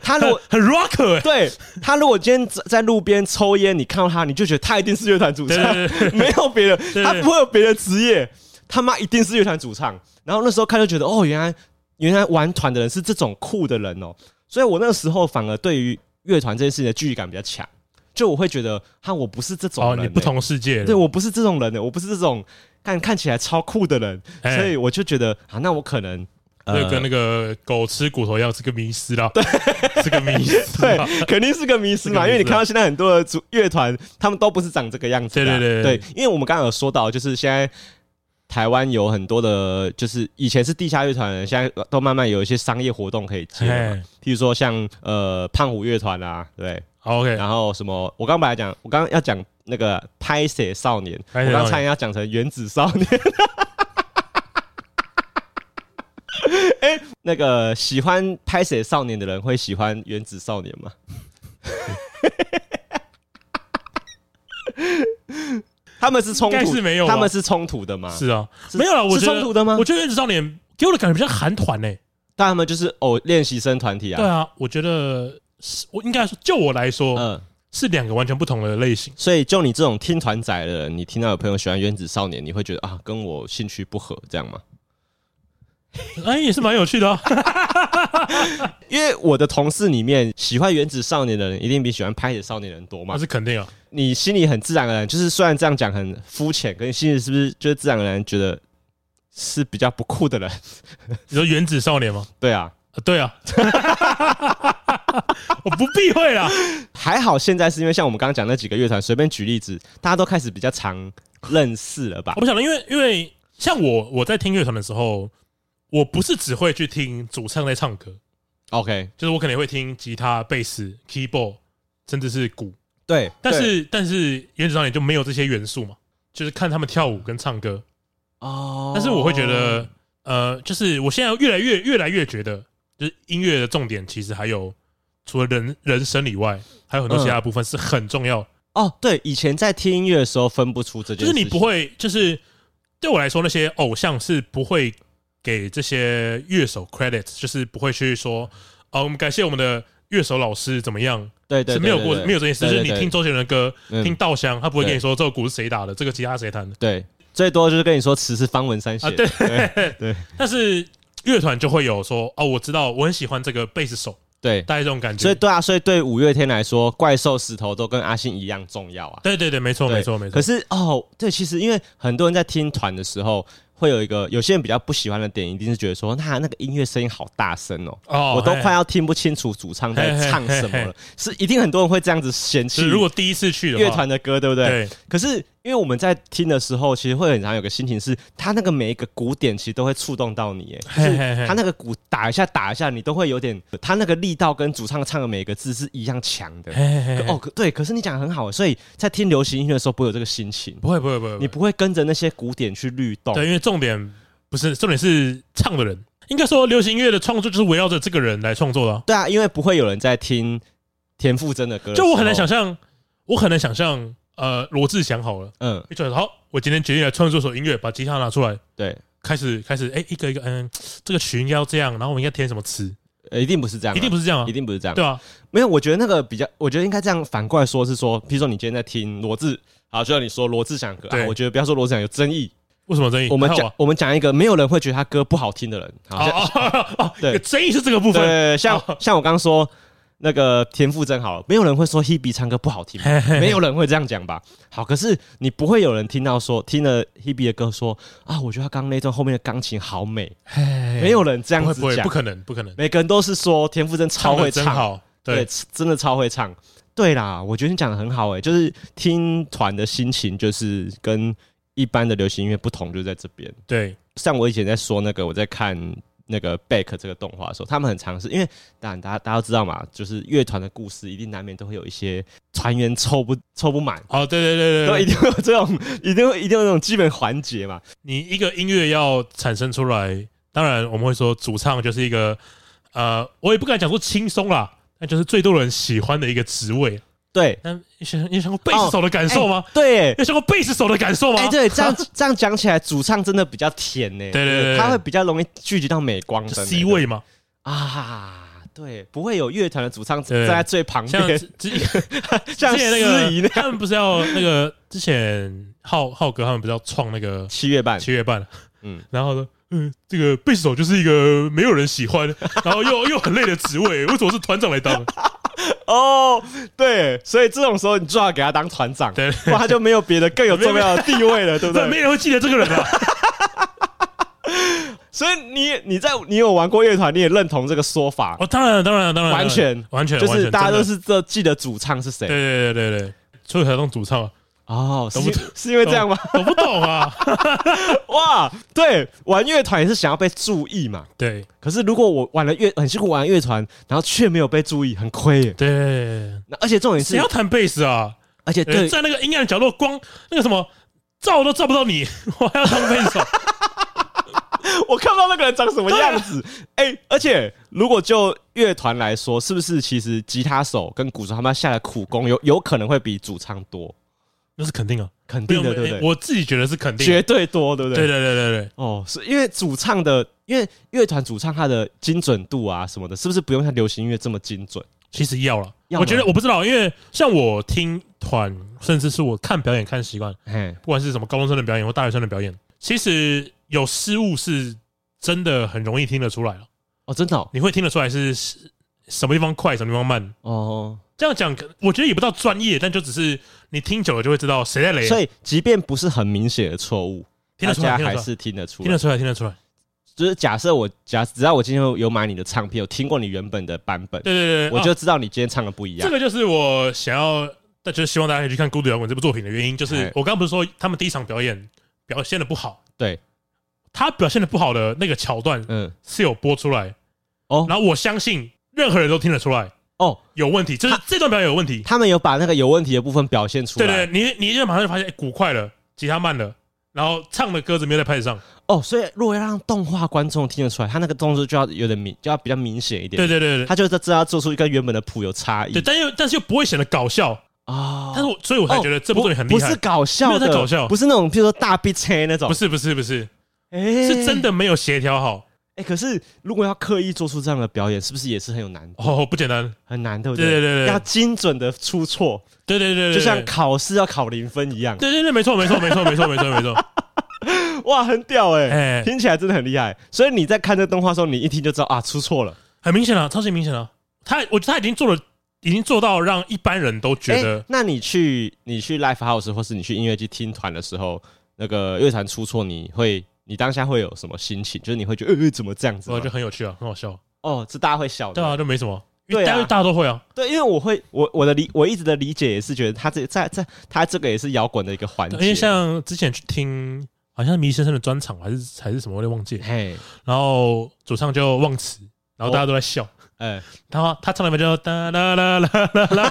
他如果 很 rocker，对，他如果今天在路边抽烟，你看到他，你就觉得他一定是乐团主唱，没有别的，他不会有别的职业，他妈一定是乐团主唱。然后那时候看就觉得，哦，原来原来玩团的人是这种酷的人哦，所以我那个时候反而对于乐团这件事情的距离感比较强。就我会觉得，哈，我不是这种人、欸，哦，你不同世界，对我不是这种人的、欸，我不是这种看看起来超酷的人，欸、所以我就觉得，啊，那我可能，呃，跟那个狗吃骨头一样，是个迷失啦，对，是个迷失，对，肯定是个迷失嘛，因为你看到现在很多的组乐团，他们都不是长这个样子，对对对对，因为我们刚刚有说到，就是现在台湾有很多的，就是以前是地下乐团，现在都慢慢有一些商业活动可以接，譬如说像呃胖虎乐团啊，对。OK，然后什么？我刚本来讲，我刚刚要讲那个拍写少年，我刚才要讲成原子少年。哎，那个喜欢拍写少年的人会喜欢原子少年吗？他们是冲突，是没有，他们是冲突的吗？是啊，没有了，我是冲突的吗？我觉得原子少年给我的感觉比较韩团诶，但他们就是偶练习生团体啊。对啊，我觉得。我应该说，就我来说，嗯，是两个完全不同的类型。所以，就你这种听团仔的人，你听到有朋友喜欢原子少年，你会觉得啊，跟我兴趣不合，这样吗？哎，也是蛮有趣的哦。因为我的同事里面，喜欢原子少年的人，一定比喜欢拍谢少年的人多嘛。那是肯定啊。你心里很自然而然，就是虽然这样讲很肤浅，可是心里是不是就是自然而然觉得是比较不酷的人？你说原子少年吗？对啊。啊，对啊，我不避讳啦。还好现在是因为像我们刚刚讲那几个乐团，随便举例子，大家都开始比较常认识了吧？我不晓得，因为因为像我我在听乐团的时候，我不是只会去听主唱在唱歌，OK，就是我可能会听吉他、贝斯、keyboard，甚至是鼓。对，但是但是原子少年就没有这些元素嘛，就是看他们跳舞跟唱歌哦。但是我会觉得，呃，就是我现在越来越越来越觉得。就是音乐的重点，其实还有除了人人声以外，还有很多其他部分是很重要、嗯。哦，对，以前在听音乐的时候分不出这件事，就是你不会，就是对我来说，那些偶像是不会给这些乐手 credit，就是不会去说，哦，我们感谢我们的乐手老师怎么样？对对，没有过没有这件事。就是你听周杰伦的歌，嗯、听稻香，他不会跟你说这个鼓是谁打的，这个吉他谁弹的。对，最多就是跟你说词是方文山写的。啊、对对，对，但是。乐团就会有说哦，我知道，我很喜欢这个贝斯手，对，大概这种感觉。所以对啊，所以对五月天来说，怪兽石头都跟阿信一样重要啊。对对对，没错没错没错。可是哦，对，其实因为很多人在听团的时候。会有一个有些人比较不喜欢的点，一定是觉得说，那那个音乐声音好大声哦，哦，我都快要听不清楚主唱在唱什么了。是一定很多人会这样子嫌弃。如果第一次去乐团的歌，对不对？对。可是因为我们在听的时候，其实会很常有个心情是，他那个每一个鼓点其实都会触动到你，哎，就是他那个鼓打一下打一下，你都会有点，他那个力道跟主唱唱的每一个字是一样强的。哦，对。可是你讲的很好，所以在听流行音乐的时候不会有这个心情，不会不会不会，你不会跟着那些鼓点去律动。对，因为重点。不是，重点是唱的人。应该说，流行音乐的创作就是围绕着这个人来创作的啊。对啊，因为不会有人在听田馥甄的歌的。就我很难想象，我很难想象，呃，罗志祥好了，嗯，好，我今天决定来创作首音乐，把吉他拿出来，对，开始开始，哎，一个一个，嗯，这个曲应该要这样，然后我们应该填什么词？呃，一定不是这样，一定不是这样啊，一定不是这样，对啊，没有，我觉得那个比较，我觉得应该这样反过来说，是说，比如说你今天在听罗志，好，就像你说罗志祥歌，对，我觉得不要说罗志祥有争议。为什么争议？我们讲，我们讲一个没有人会觉得他歌不好听的人。好，哦，对，争议是这个部分。对，像像我刚刚说那个田馥甄，好，没有人会说 Hebe 唱歌不好听，没有人会这样讲吧？好，可是你不会有人听到说听了 Hebe 的歌说啊，我觉得他刚刚那段后面的钢琴好美，没有人这样子讲，不可能，不可能。每个人都是说田馥甄超会唱，对，真的超会唱。对啦，我觉得你讲的很好，诶，就是听团的心情就是跟。一般的流行音乐不同，就在这边。对，像我以前在说那个，我在看那个《Back》这个动画的时候，他们很尝试，因为当然大家大家都知道嘛，就是乐团的故事一定难免都会有一些团员凑不凑不满。哦，对对对对，都一定会有这种，一定会一定有这种基本环节嘛。你一个音乐要产生出来，当然我们会说主唱就是一个，呃，我也不敢讲说轻松啦，那就是最多人喜欢的一个职位。对，那你想你想过贝斯手的感受吗？对，你想过贝斯手的感受吗？哎，对，这样这样讲起来，主唱真的比较甜呢。对对对，他会比较容易聚集到镁光灯 C 位嘛。啊。对，不会有乐团的主唱站在最旁边，像 那个他们不是要那个之前浩浩哥他们不是要创那个七月半七月半，嗯，然后说嗯，这个贝斯手就是一个没有人喜欢，然后又又很累的职位，为什么是团长来当？哦，对，所以这种时候你最好给他当团长，对，不然他就没有别的更有重要的地位了，对不对？没人会记得这个人了。所以你你在你有玩过乐团，你也认同这个说法？哦，当然当然当然，完全完全就是大家都是这记得主唱是谁？对对对对对，所以才当主唱哦，是是因为这样吗？我不懂啊！哇，对，玩乐团也是想要被注意嘛。对，可是如果我玩了乐很辛苦玩乐团，然后却没有被注意，很亏耶。对，那而且重点是，谁要弹贝斯啊？而且对，在那个阴暗角落，光那个什么照都照不到你，我还要当贝斯手。我看不到那个人长什么样子，哎、欸，而且如果就乐团来说，是不是其实吉他手跟鼓手他们下的苦功有有可能会比主唱多？那是肯定啊，肯定的，对不对？我自己觉得是肯定，绝对多，对不对？对对对对对。哦，是因为主唱的，因为乐团主唱他的精准度啊什么的，是不是不用像流行音乐这么精准？其实要了，我觉得我不知道，因为像我听团，甚至是我看表演看习惯，不管是什么高中生的表演或大学生的表演，其实。有失误是真的很容易听得出来了哦，真的、哦，你会听得出来是什么地方快，什么地方慢哦。这样讲，我觉得也不到专业，但就只是你听久了就会知道谁在雷。所以，即便不是很明显的错误，听得出来还是听得出来，听得出来，听得出来。就是假设我假只要我今天有买你的唱片，有听过你原本的版本，对对对，我就知道你今天唱的不一样。这个就是我想要，但就是希望大家可以去看《孤独摇滚》这部作品的原因，就是我刚刚不是说他们第一场表演表现的不好，对。他表现的不好的那个桥段，嗯，是有播出来哦。然后我相信任何人都听得出来哦，有问题，就是这段表演有问题。他们有把那个有问题的部分表现出来。对对，你你就马上就发现，鼓快了，吉他慢了，然后唱的歌子没有在拍子上。哦，所以如果要让动画观众听得出来，他那个动作就要有点明，就要比较明显一点。对对对，他就是知道做出一个原本的谱有差异。对，但又但是又不会显得搞笑啊。但是我所以我才觉得这部作品很厉害，不是搞笑的，搞笑，不是那种譬如说大逼车那种，不是不是不是。欸、是真的没有协调好，可是如果要刻意做出这样的表演，是不是也是很有难度？哦，不简单，很难，对不对？对对对，对，要精准的出错，对对对，就像考试要考零分一样。对对对，没错没错没错没错没错没错。哇，很屌哎、听起来真的很厉害。所以你在看这个动画的时候，你一听就知道啊，出错了，很明显了，超级明显了。他，我觉得他已经做了，已经做到让一般人都觉得。欸、那你去你去 Live House 或是你去音乐剧听团的时候，那个乐团出错，你会？你当下会有什么心情？就是你会觉得，呃，怎么这样子？我觉得很有趣啊，很好笑。哦，这大家会笑的。对啊，就没什么。对啊，大家都会啊。对，因为我会，我我的理，我一直的理解也是觉得他这在在他这个也是摇滚的一个环节。因为像之前去听，好像是迷先生的专场还是还是什么，我有点忘记。嘿，然后主唱就忘词，然后大家都在笑。哎，然后他唱的就哒啦啦啦啦啦。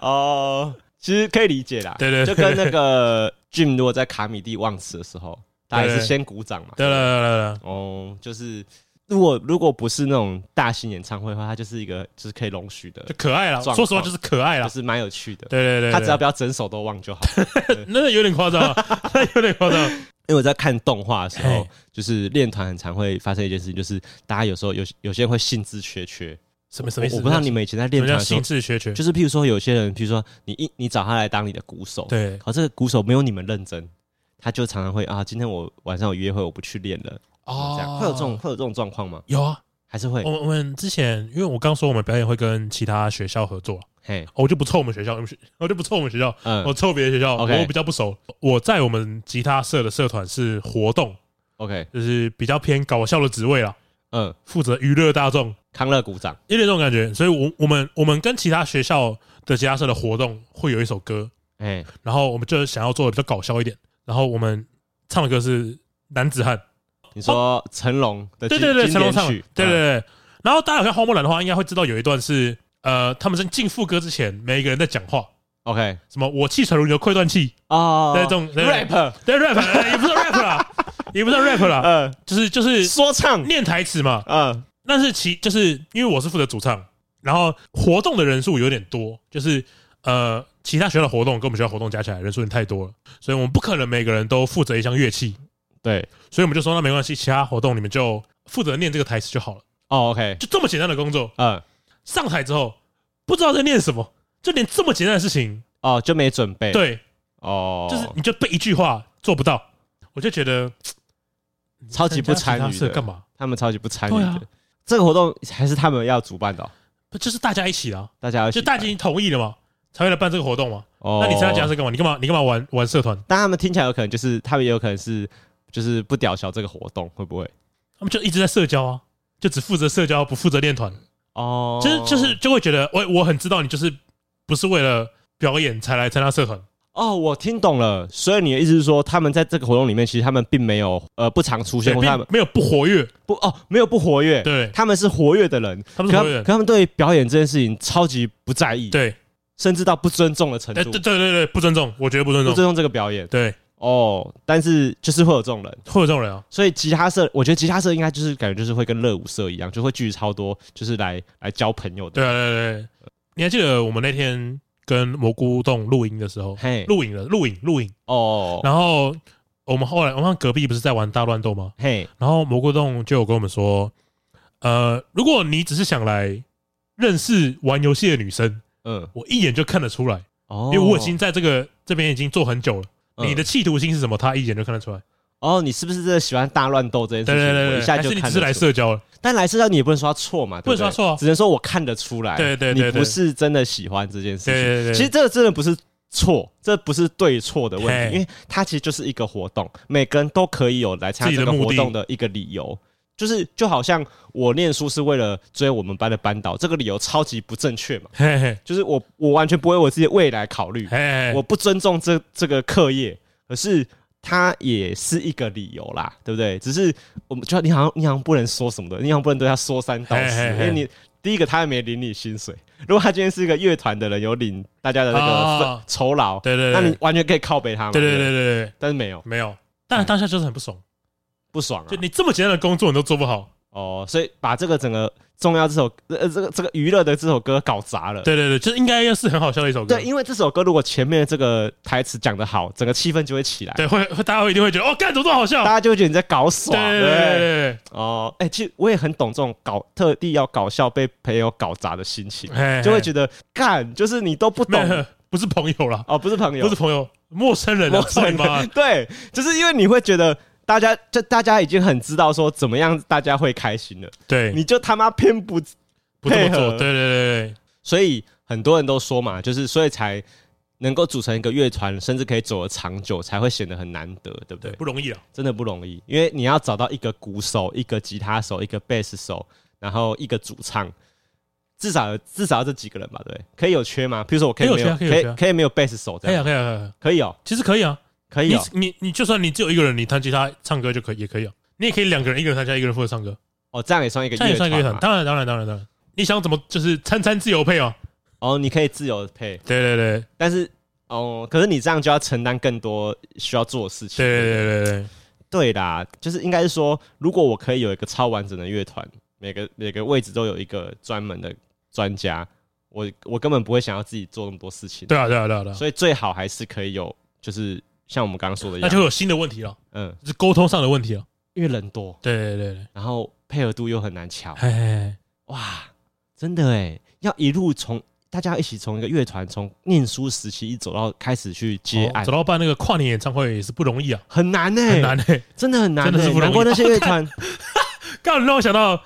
哦，其实可以理解啦。对对，就跟那个。Jim 如果在卡米蒂忘词的时候，大家是先鼓掌嘛？对对对对哦，就是如果如果不是那种大型演唱会的话，它就是一个就是可以容许的，就可爱了。说实话，就是可爱了，就是蛮有趣的。对对对，他只要不要整首都忘就好。那有点夸张，有点夸张。因为我在看动画的时候，就是练团很常会发生一件事情，就是大家有时候有有些人会兴致缺缺。什么什么意思？我不知道你们以前在练团的时候，就是譬如说有些人，譬如说你一你找他来当你的鼓手，对，可这个鼓手没有你们认真，他就常常会啊，今天我晚上有约会，我不去练了。哦，这样会有这种会有这种状况吗？有啊，还是会。我我们之前，因为我刚说我们表演会跟其他学校合作，嘿，我就不凑我们学校，我就不凑我们学校，嗯，我凑别的学校，我比较不熟。我在我们吉他社的社团是活动，OK，就是比较偏搞笑的职位啦。嗯，负责娱乐大众，康乐鼓掌，有点这种感觉。所以，我我们我们跟其他学校的吉他社的活动会有一首歌，哎，然后我们就想要做的比较搞笑一点。然后我们唱的歌是《男子汉》，你说成龙的对对对，成龙唱，对。对对。然后大家有看花木兰的话，应该会知道有一段是呃，他们在进副歌之前，每一个人在讲话。OK，什么我气喘如牛，溃断气。啊，那种 rap，对。rap，也不是 rap 啦。也不算 rap 啦，嗯，就是就是说唱。念台词嘛，嗯，但是其就是因为我是负责主唱，然后活动的人数有点多，就是呃，其他学校的活动跟我们学校活动加起来人数有点太多了，所以我们不可能每个人都负责一项乐器。对，所以我们就说那没关系，其他活动你们就负责念这个台词就好了。哦，OK，就这么简单的工作。嗯，上台之后不知道在念什么，就连这么简单的事情哦就没准备。对，哦，就是你就背一句话做不到，我就觉得超级不参与的。干嘛？他们超级不参与的。这个活动还是他们要主办的。不就是大家一起啊？大家就大家已经同意了嘛，才会来办这个活动嘛。哦，那你参加这个干嘛？你干嘛？你干嘛玩玩社团？但他们听起来有可能就是，他们也有可能是，就是不屌小这个活动会不会？他们就一直在社交啊，就只负责社交，不负责练团。哦，就是就是就会觉得，我我很知道你就是不是为了表演才来参加社团。哦，我听懂了。所以你的意思是说，他们在这个活动里面，其实他们并没有呃不常出现，或他们没有不活跃，不哦，没有不活跃。对，他们是活跃的人，他们他们对表演这件事情超级不在意，对，甚至到不尊重的程度。对对对对，不尊重，我觉得不尊重，不尊重这个表演。对，哦，但是就是会有这种人，会有这种人啊。所以吉他社，我觉得吉他社应该就是感觉就是会跟热舞社一样，就会聚超多，就是来来交朋友的。对对对，你还记得我们那天？跟蘑菇洞录音的时候，嘿，录影了，录影，录影哦。然后我们后来，我们隔壁不是在玩大乱斗吗？嘿，然后蘑菇洞就有跟我们说，呃，如果你只是想来认识玩游戏的女生，嗯，我一眼就看得出来，哦，因为我已经在这个这边已经做很久了。你的企图心是什么？他一眼就看得出来。哦，你是不是真的喜欢大乱斗这件事情？对对对，我一下就看得出来。还是你是来社交了？但来社交你也不能说他错嘛，不能说他错，只能说我看得出来。对对对，你不是真的喜欢这件事情。对对对，其实这个真的不是错，这不是对错的问题，因为它其实就是一个活动，每个人都可以有来参加这个活动的一个理由。就是就好像我念书是为了追我们班的班导，这个理由超级不正确嘛。就是我我完全不为我自己的未来考虑，我不尊重这这个课业，可是。他也是一个理由啦，对不对？只是我们就你好像你好像不能说什么的，你好像不能对他说三道四，因为你第一个他也没领你薪水。如果他今天是一个乐团的人，有领大家的那个酬劳，对对，那你完全可以靠背他嘛。对对对对对，但是没有没有，但当下就是很不爽，不爽啊！就你这么简单的工作你都做不好哦，所以把这个整个。重要这首呃，这个这个娱乐的这首歌搞砸了。对对对，就是应该要是很好笑的一首歌。对，因为这首歌如果前面的这个台词讲得好，整个气氛就会起来。对，会会大家会一定会觉得哦，干怎么这么好笑？大家就会觉得你在搞爽。对对对对。哦，哎，其实我也很懂这种搞特地要搞笑被朋友搞砸的心情，就会觉得干就是你都不懂，不是朋友了哦，不是朋友，不是朋友，陌生人，陌生人。对，就是因为你会觉得。大家就大家已经很知道说怎么样大家会开心了，对，你就他妈偏不不这么做，对对对对，所以很多人都说嘛，就是所以才能够组成一个乐团，甚至可以走得长久，才会显得很难得，对不对？不容易啊，真的不容易，因为你要找到一个鼓手、一个吉他手、一个贝斯手，然后一个主唱，至少至少要这几个人吧，对，可以有缺吗？比如说我可以没有，可以可以没有贝斯手，可以啊，可以啊，可以哦，其实可以啊。可以、喔，你你你就算你只有一个人，你弹吉他唱歌就可以，也可以啊。你也可以两个人，一个人弹吉他，一个人负责唱歌。哦，这样也算一个，这样也算一个乐团。当然，当然，当然，当然。你想怎么就是餐餐自由配哦？哦，你可以自由配。对对对。但是哦，可是你这样就要承担更多需要做的事情。对对对对对。对啦，就是应该是说，如果我可以有一个超完整的乐团，每个每个位置都有一个专门的专家，我我根本不会想要自己做那么多事情。对啊，对啊，对啊，对啊。所以最好还是可以有，就是。像我们刚刚说的一样，那就会有新的问题了。嗯，是沟通上的问题了，因为人多。对对对对，然后配合度又很难乔。嘿嘿嘿，哇，真的哎，要一路从大家一起从一个乐团从念书时期一走到开始去接案，走到办那个跨年演唱会也是不容易啊，很难哎，很难哎，真的很难，真的是不容易。难怪那些乐团，刚刚让我想到，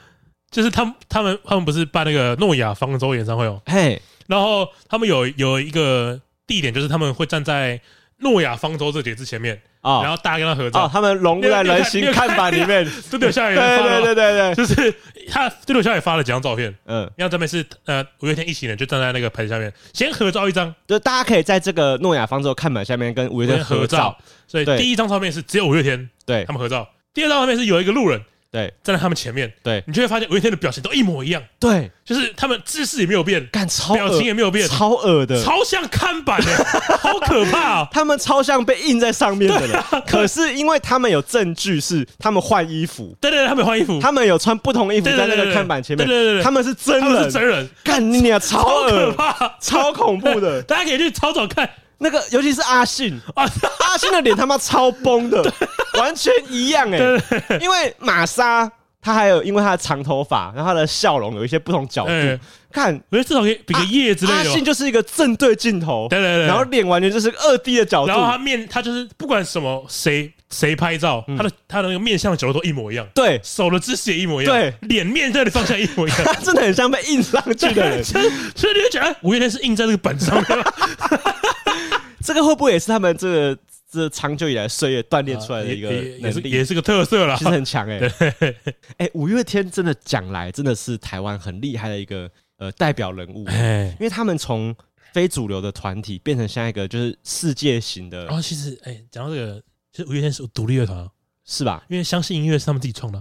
就是他们他们他们不是办那个诺亚方舟演唱会哦，嘿，然后他们有有一个地点，就是他们会站在。诺亚方舟这几个字前面啊，然后大家跟他合照，他们融入在人形看板里面。对对，下也发了，对对对对，就是他对对，下也发了几张照片。嗯，然后这边是呃五月天一行人就站在那个牌子下面，先合照一张，就大家可以在这个诺亚方舟看板下面跟五月天合照。所以第一张照片是只有五月天，对，他们合照。第二张照片是有一个路人对，站在他们前面，对，你就会发现五月天的表情都一模一样，对，就是他们姿势也没有变，干超表情也没有变，超恶的，超像看板的，好可怕！他们超像被印在上面的人，可是因为他们有证据是他们换衣服，对对对，他们换衣服，他们有穿不同衣服在那个看板前面，对对对，他们是真人，真人，干你啊超可怕，超恐怖的，大家可以去找找看。那个，尤其是阿信。啊，阿信的脸他妈超崩的，完全一样哎，因为玛莎她还有因为她的长头发，然后她的笑容有一些不同角度，看，我觉得至少可以比个叶之类的。阿信就是一个正对镜头，对对对，然后脸完全就是二 D 的角度，然后他面他就是不管什么谁谁拍照，他的他的那个面向的角度都一模一样，对，手的姿势也一模一样，对，脸面这里方向一模一样，他真的很像被印上去的人，所以你会觉得五月天是印在这个本上的。这个会不会也是他们这个这长久以来岁月锻炼出来的一个也是也是个特色啦，其实很强哎。哎，五月天真的讲来真的是台湾很厉害的一个呃代表人物，因为他们从非主流的团体变成像一个就是世界型的。然后其实哎，讲到这个，其实五月天是独立乐团是吧？因为相信音乐是他们自己创的，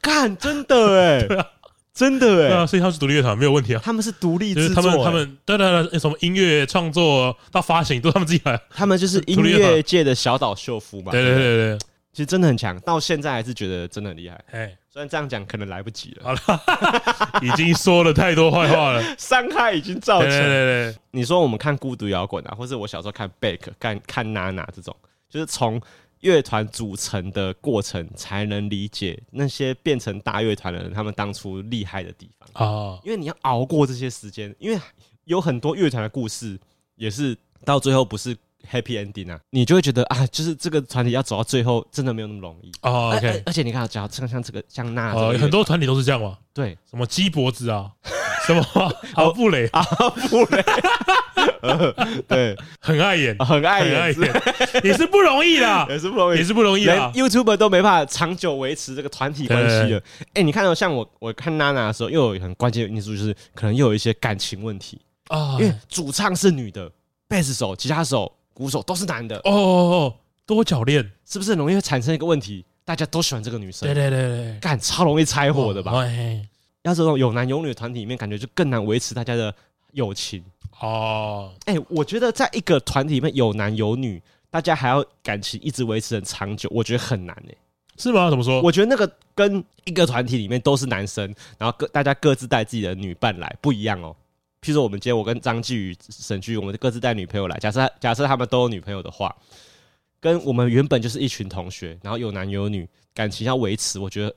干真的哎。真的哎，所以他是独立乐团，没有问题啊。他们是独立制作，他们他们对对对，什么音乐创作到发行都他们自己来。他们就是音乐界的小岛秀夫嘛。对对对对，其实真的很强，到现在还是觉得真的很厉害。哎，虽然这样讲可能来不及了，好了，已经说了太多坏话了，伤害已经造成。对对对，你说我们看孤独摇滚啊，或是我小时候看贝克，看看娜娜这种，就是从。乐团组成的过程，才能理解那些变成大乐团的人，他们当初厉害的地方啊。哦、因为你要熬过这些时间，因为有很多乐团的故事也是到最后不是 happy ending 啊，你就会觉得啊，就是这个团体要走到最后，真的没有那么容易哦。OK，而，而且你看，只要像像这个像那哦，很多团体都是这样嘛。对，什么鸡脖子啊，什么阿布雷阿布雷。对，很爱演，很爱演，也是不容易的，也是不容易，也是不容易啊。YouTuber 都没办法长久维持这个团体关系了。哎，你看到像我，我看娜娜的时候，又有很关键的因素，就是可能又有一些感情问题啊。因为主唱是女的，贝斯手、吉他手、鼓手都是男的。哦哦哦，多角恋是不是很容易会产生一个问题？大家都喜欢这个女生，对对对对，干超容易拆伙的吧？要这种有男有女的团体里面，感觉就更难维持大家的友情。哦，哎，我觉得在一个团体里面有男有女，大家还要感情一直维持很长久，我觉得很难哎，是吗？怎么说？我觉得那个跟一个团体里面都是男生，然后各大家各自带自己的女伴来不一样哦。譬如说，我们今天我跟张继宇、沈居，我们各自带女朋友来，假设假设他们都有女朋友的话，跟我们原本就是一群同学，然后有男有女，感情要维持，我觉得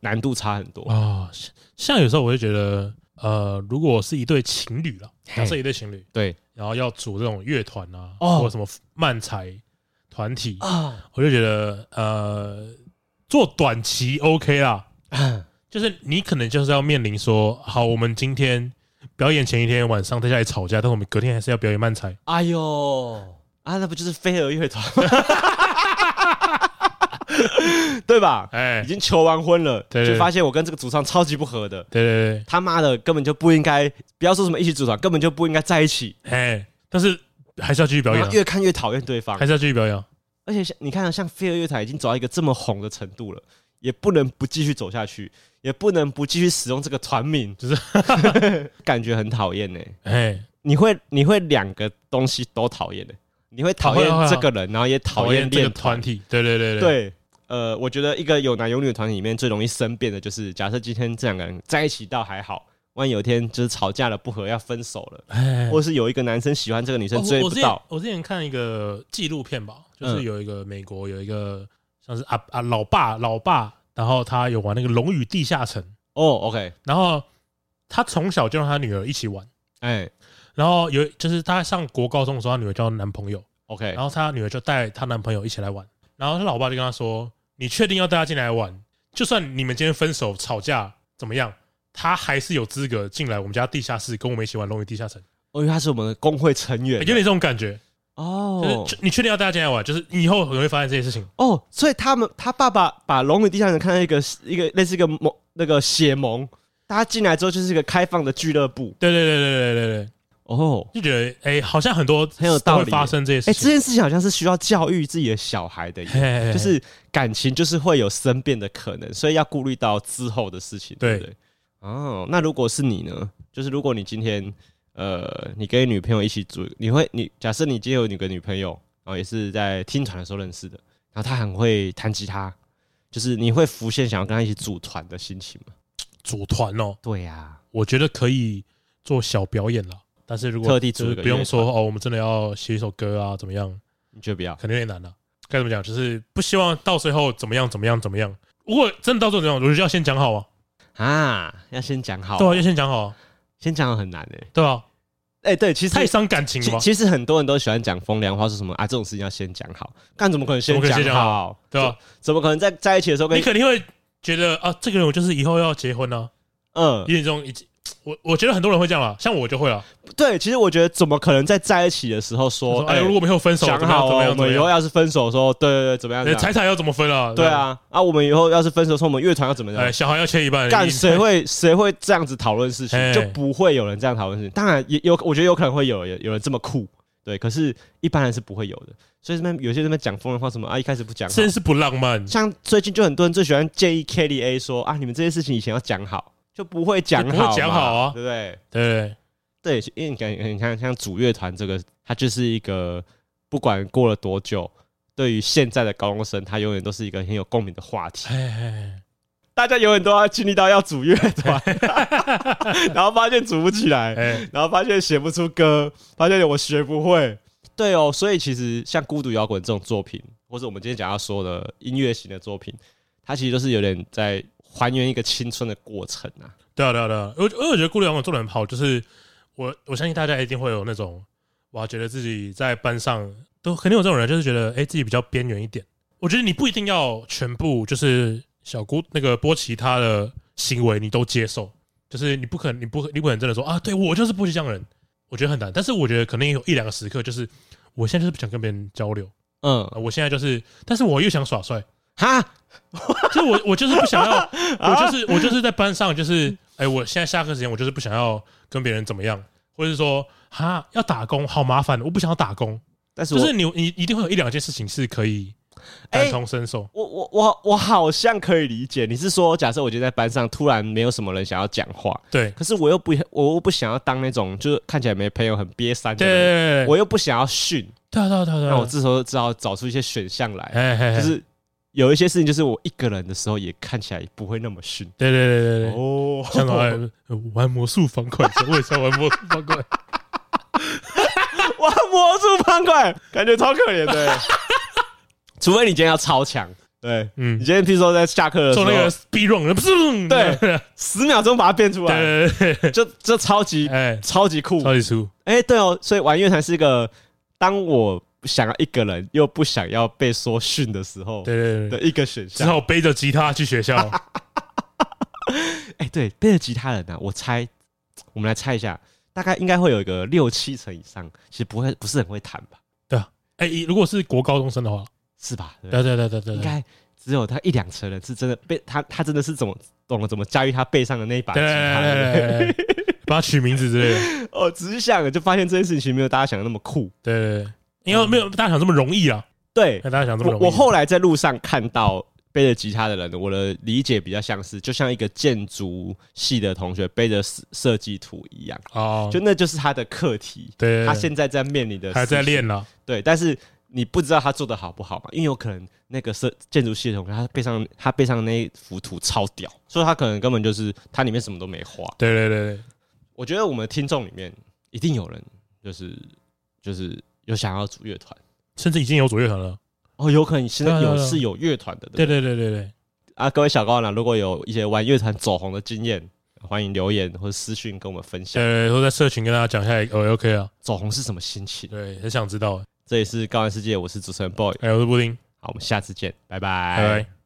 难度差很多啊。像有时候我会觉得。呃，如果是一对情侣了，假设一对情侣，对，然后要组这种乐团啊，或什么漫才团体啊，我就觉得呃，做短期 OK 啦，就是你可能就是要面临说，好，我们今天表演前一天晚上在家里吵架，但我们隔天还是要表演漫才。哎呦，啊，那不就是飞蛾乐团？对吧？哎，已经求完婚了，就发现我跟这个主唱超级不合的。对对对，他妈的根本就不应该，不要说什么一起组团，根本就不应该在一起。哎，但是还是要继续表演，越看越讨厌对方，还是要继续表演。而且像你看，像飞儿乐团已经走到一个这么红的程度了，也不能不继续走下去，也不能不继续使用这个团名，就是 感觉很讨厌呢。哎，你会你会两个东西都讨厌的，你会讨厌这个人，然后也讨厌这个团体。对对对对。呃，我觉得一个有男有女的团体里面最容易生变的就是，假设今天这两个人在一起倒还好，万一有一天就是吵架了不和要分手了，或者是有一个男生喜欢这个女生追不到。哦、我，我之前看一个纪录片吧，就是有一个美国有一个像是啊啊老爸老爸，然后他有玩那个《龙与地下城》哦，OK，然后他从小就让他女儿一起玩，哎，然后有就是他上国高中的时候，他女儿交男朋友，OK，然后他女儿就带她男朋友一起来玩，然后他老爸就跟他说。你确定要带他进来玩？就算你们今天分手吵架怎么样，他还是有资格进来我们家地下室跟我们一起玩《龙与地下城》。哦，因为他是我们的工会成员，有点这种感觉哦。就是你确定要带他进来玩？就是以后很容易发生这些事情哦。所以他们他爸爸把《龙与地下城》看成一个一个类似一个盟那个血盟，大家进来之后就是一个开放的俱乐部。对对对对对对对。哦，就觉得哎、欸，好像很多很有道理发生这些事情。哎、欸，这件事情好像是需要教育自己的小孩的，嘿嘿嘿就是感情就是会有生变的可能，所以要顾虑到之后的事情，对不对？哦，那如果是你呢？就是如果你今天呃，你跟女朋友一起住，你会你假设你今天有你个女朋友，然后也是在听团的时候认识的，然后她很会弹吉他，就是你会浮现想要跟她一起组团的心情吗？组团哦，对呀、啊，我觉得可以做小表演了。但是如果特地组不用说哦，我们真的要写一首歌啊，怎么样？你觉得不要？肯定有点难了。该怎么讲？就是不希望到最后怎么样怎么样怎么样。如果真的到最后怎么样，我觉得要先讲好啊。啊，要先讲好。对啊，要先讲好。先讲好很难诶、欸。对啊。哎、欸，对，其实太伤感情了。其实很多人都喜欢讲风凉话，说什么啊，这种事情要先讲好。但怎么可能先讲好，好？对吧、啊？怎么可能在在一起的时候跟你，你肯定会觉得啊，这个人我就是以后要结婚呢、啊。嗯，有点这种我我觉得很多人会这样啦，像我就会了。对，其实我觉得怎么可能在在一起的时候说，说，哎，如果我们以后分手，讲好，我们以后要是分手的时候，对对对，怎么样？财产要怎么分啊？对啊，啊，我们以后要是分手说，我们乐团要怎么样？哎，小孩要切一半。干谁会谁会这样子讨论事情？就不会有人这样讨论事情。当然也有，我觉得有可能会有有有人这么酷，对。可是一般人是不会有的。所以这边有些人在讲风凉话，什么啊，一开始不讲，真是不浪漫。像最近就很多人最喜欢建议 Kelly A 说啊，你们这些事情以前要讲好。就不会讲好，不会讲好啊，对不对？对对，因为你感觉你看像主乐团这个，它就是一个不管过了多久，对于现在的高中生，它永远都是一个很有共鸣的话题。大家永远都要经历到要组乐团，然后发现组不起来，然后发现写不出歌，发现我学不会。对哦，所以其实像孤独摇滚这种作品，或者我们今天讲要说的音乐型的作品，它其实都是有点在。还原一个青春的过程啊！对啊，对啊，对啊！我我我觉得孤独摇滚做得很好，就是我我相信大家一定会有那种哇，觉得自己在班上都肯定有这种人，就是觉得哎、欸、自己比较边缘一点。我觉得你不一定要全部就是小姑那个波奇他的行为你都接受，就是你不可能你不你不可能真的说啊，对我就是波奇这样人，我觉得很难。但是我觉得可能有一两个时刻，就是我现在就是不想跟别人交流，嗯，我现在就是，但是我又想耍帅。哈，就我我就是不想要，我就是我就是在班上，就是哎，我现在下课时间，我就是不想要跟别人怎么样，或者是说哈要打工好麻烦，我不想要打工。但是就是你你一定会有一两件事情是可以感同身受。我我我我好像可以理解，你是说假设我觉得在班上突然没有什么人想要讲话，对，可是我又不我又不想要当那种就是看起来没朋友很憋三的人，我又不想要训，对对对对，那我这时候只好找出一些选项来，就是。有一些事情，就是我一个人的时候也看起来不会那么逊。对对对对对，哦，像玩玩魔术方块，我也想玩魔术方块。玩魔术方块，感觉超可怜的。除非你今天要超强，对，嗯，你今天譬如说在下课的时候做那个 speed run，不是，对，十秒钟把它变出来，对对对，就就超级哎，超级酷，超级酷。哎，对哦，所以玩乐团是一个，当我。不想要一个人，又不想要被说训的时候，对对对，的一个选项，只好背着吉他去学校。哎，对，背着吉他人呢、啊，我猜，我们来猜一下，大概应该会有一个六七成以上，其实不会，不是很会弹吧？对啊，哎，如果是国高中生的话，是吧？对对对对对，对，应该只有他一两成人是真的背他，他真的是怎么懂了怎么驾驭他背上的那一把吉他，帮他取名字之类的。哦，只是想就发现这件事情没有大家想的那么酷。对，对，对。因为没有大家想这么容易啊，对，大家想这么容易。我后来在路上看到背着吉他的人，我的理解比较像是，就像一个建筑系的同学背着设设计图一样哦，就那就是他的课题。对，他现在在面临的还在练呢。对，但是你不知道他做的好不好嘛？因为有可能那个设建筑系的同学，他背上他背上那幅图超屌，所以他可能根本就是他里面什么都没画。对对对，我觉得我们的听众里面一定有人就是就是。有想要组乐团，甚至已经有组乐团了哦，有可能现在有是有乐团的，对对对对对啊！各位小高呢，如果有一些玩乐团走红的经验，欢迎留言或者私讯跟我们分享。对，或在社群跟大家讲一下哦 OK 啊，走红是什么心情？对，很想知道。这里是高玩世界，我是主持人 Boy，还有我是布丁，好，我们下次见，拜拜。拜拜。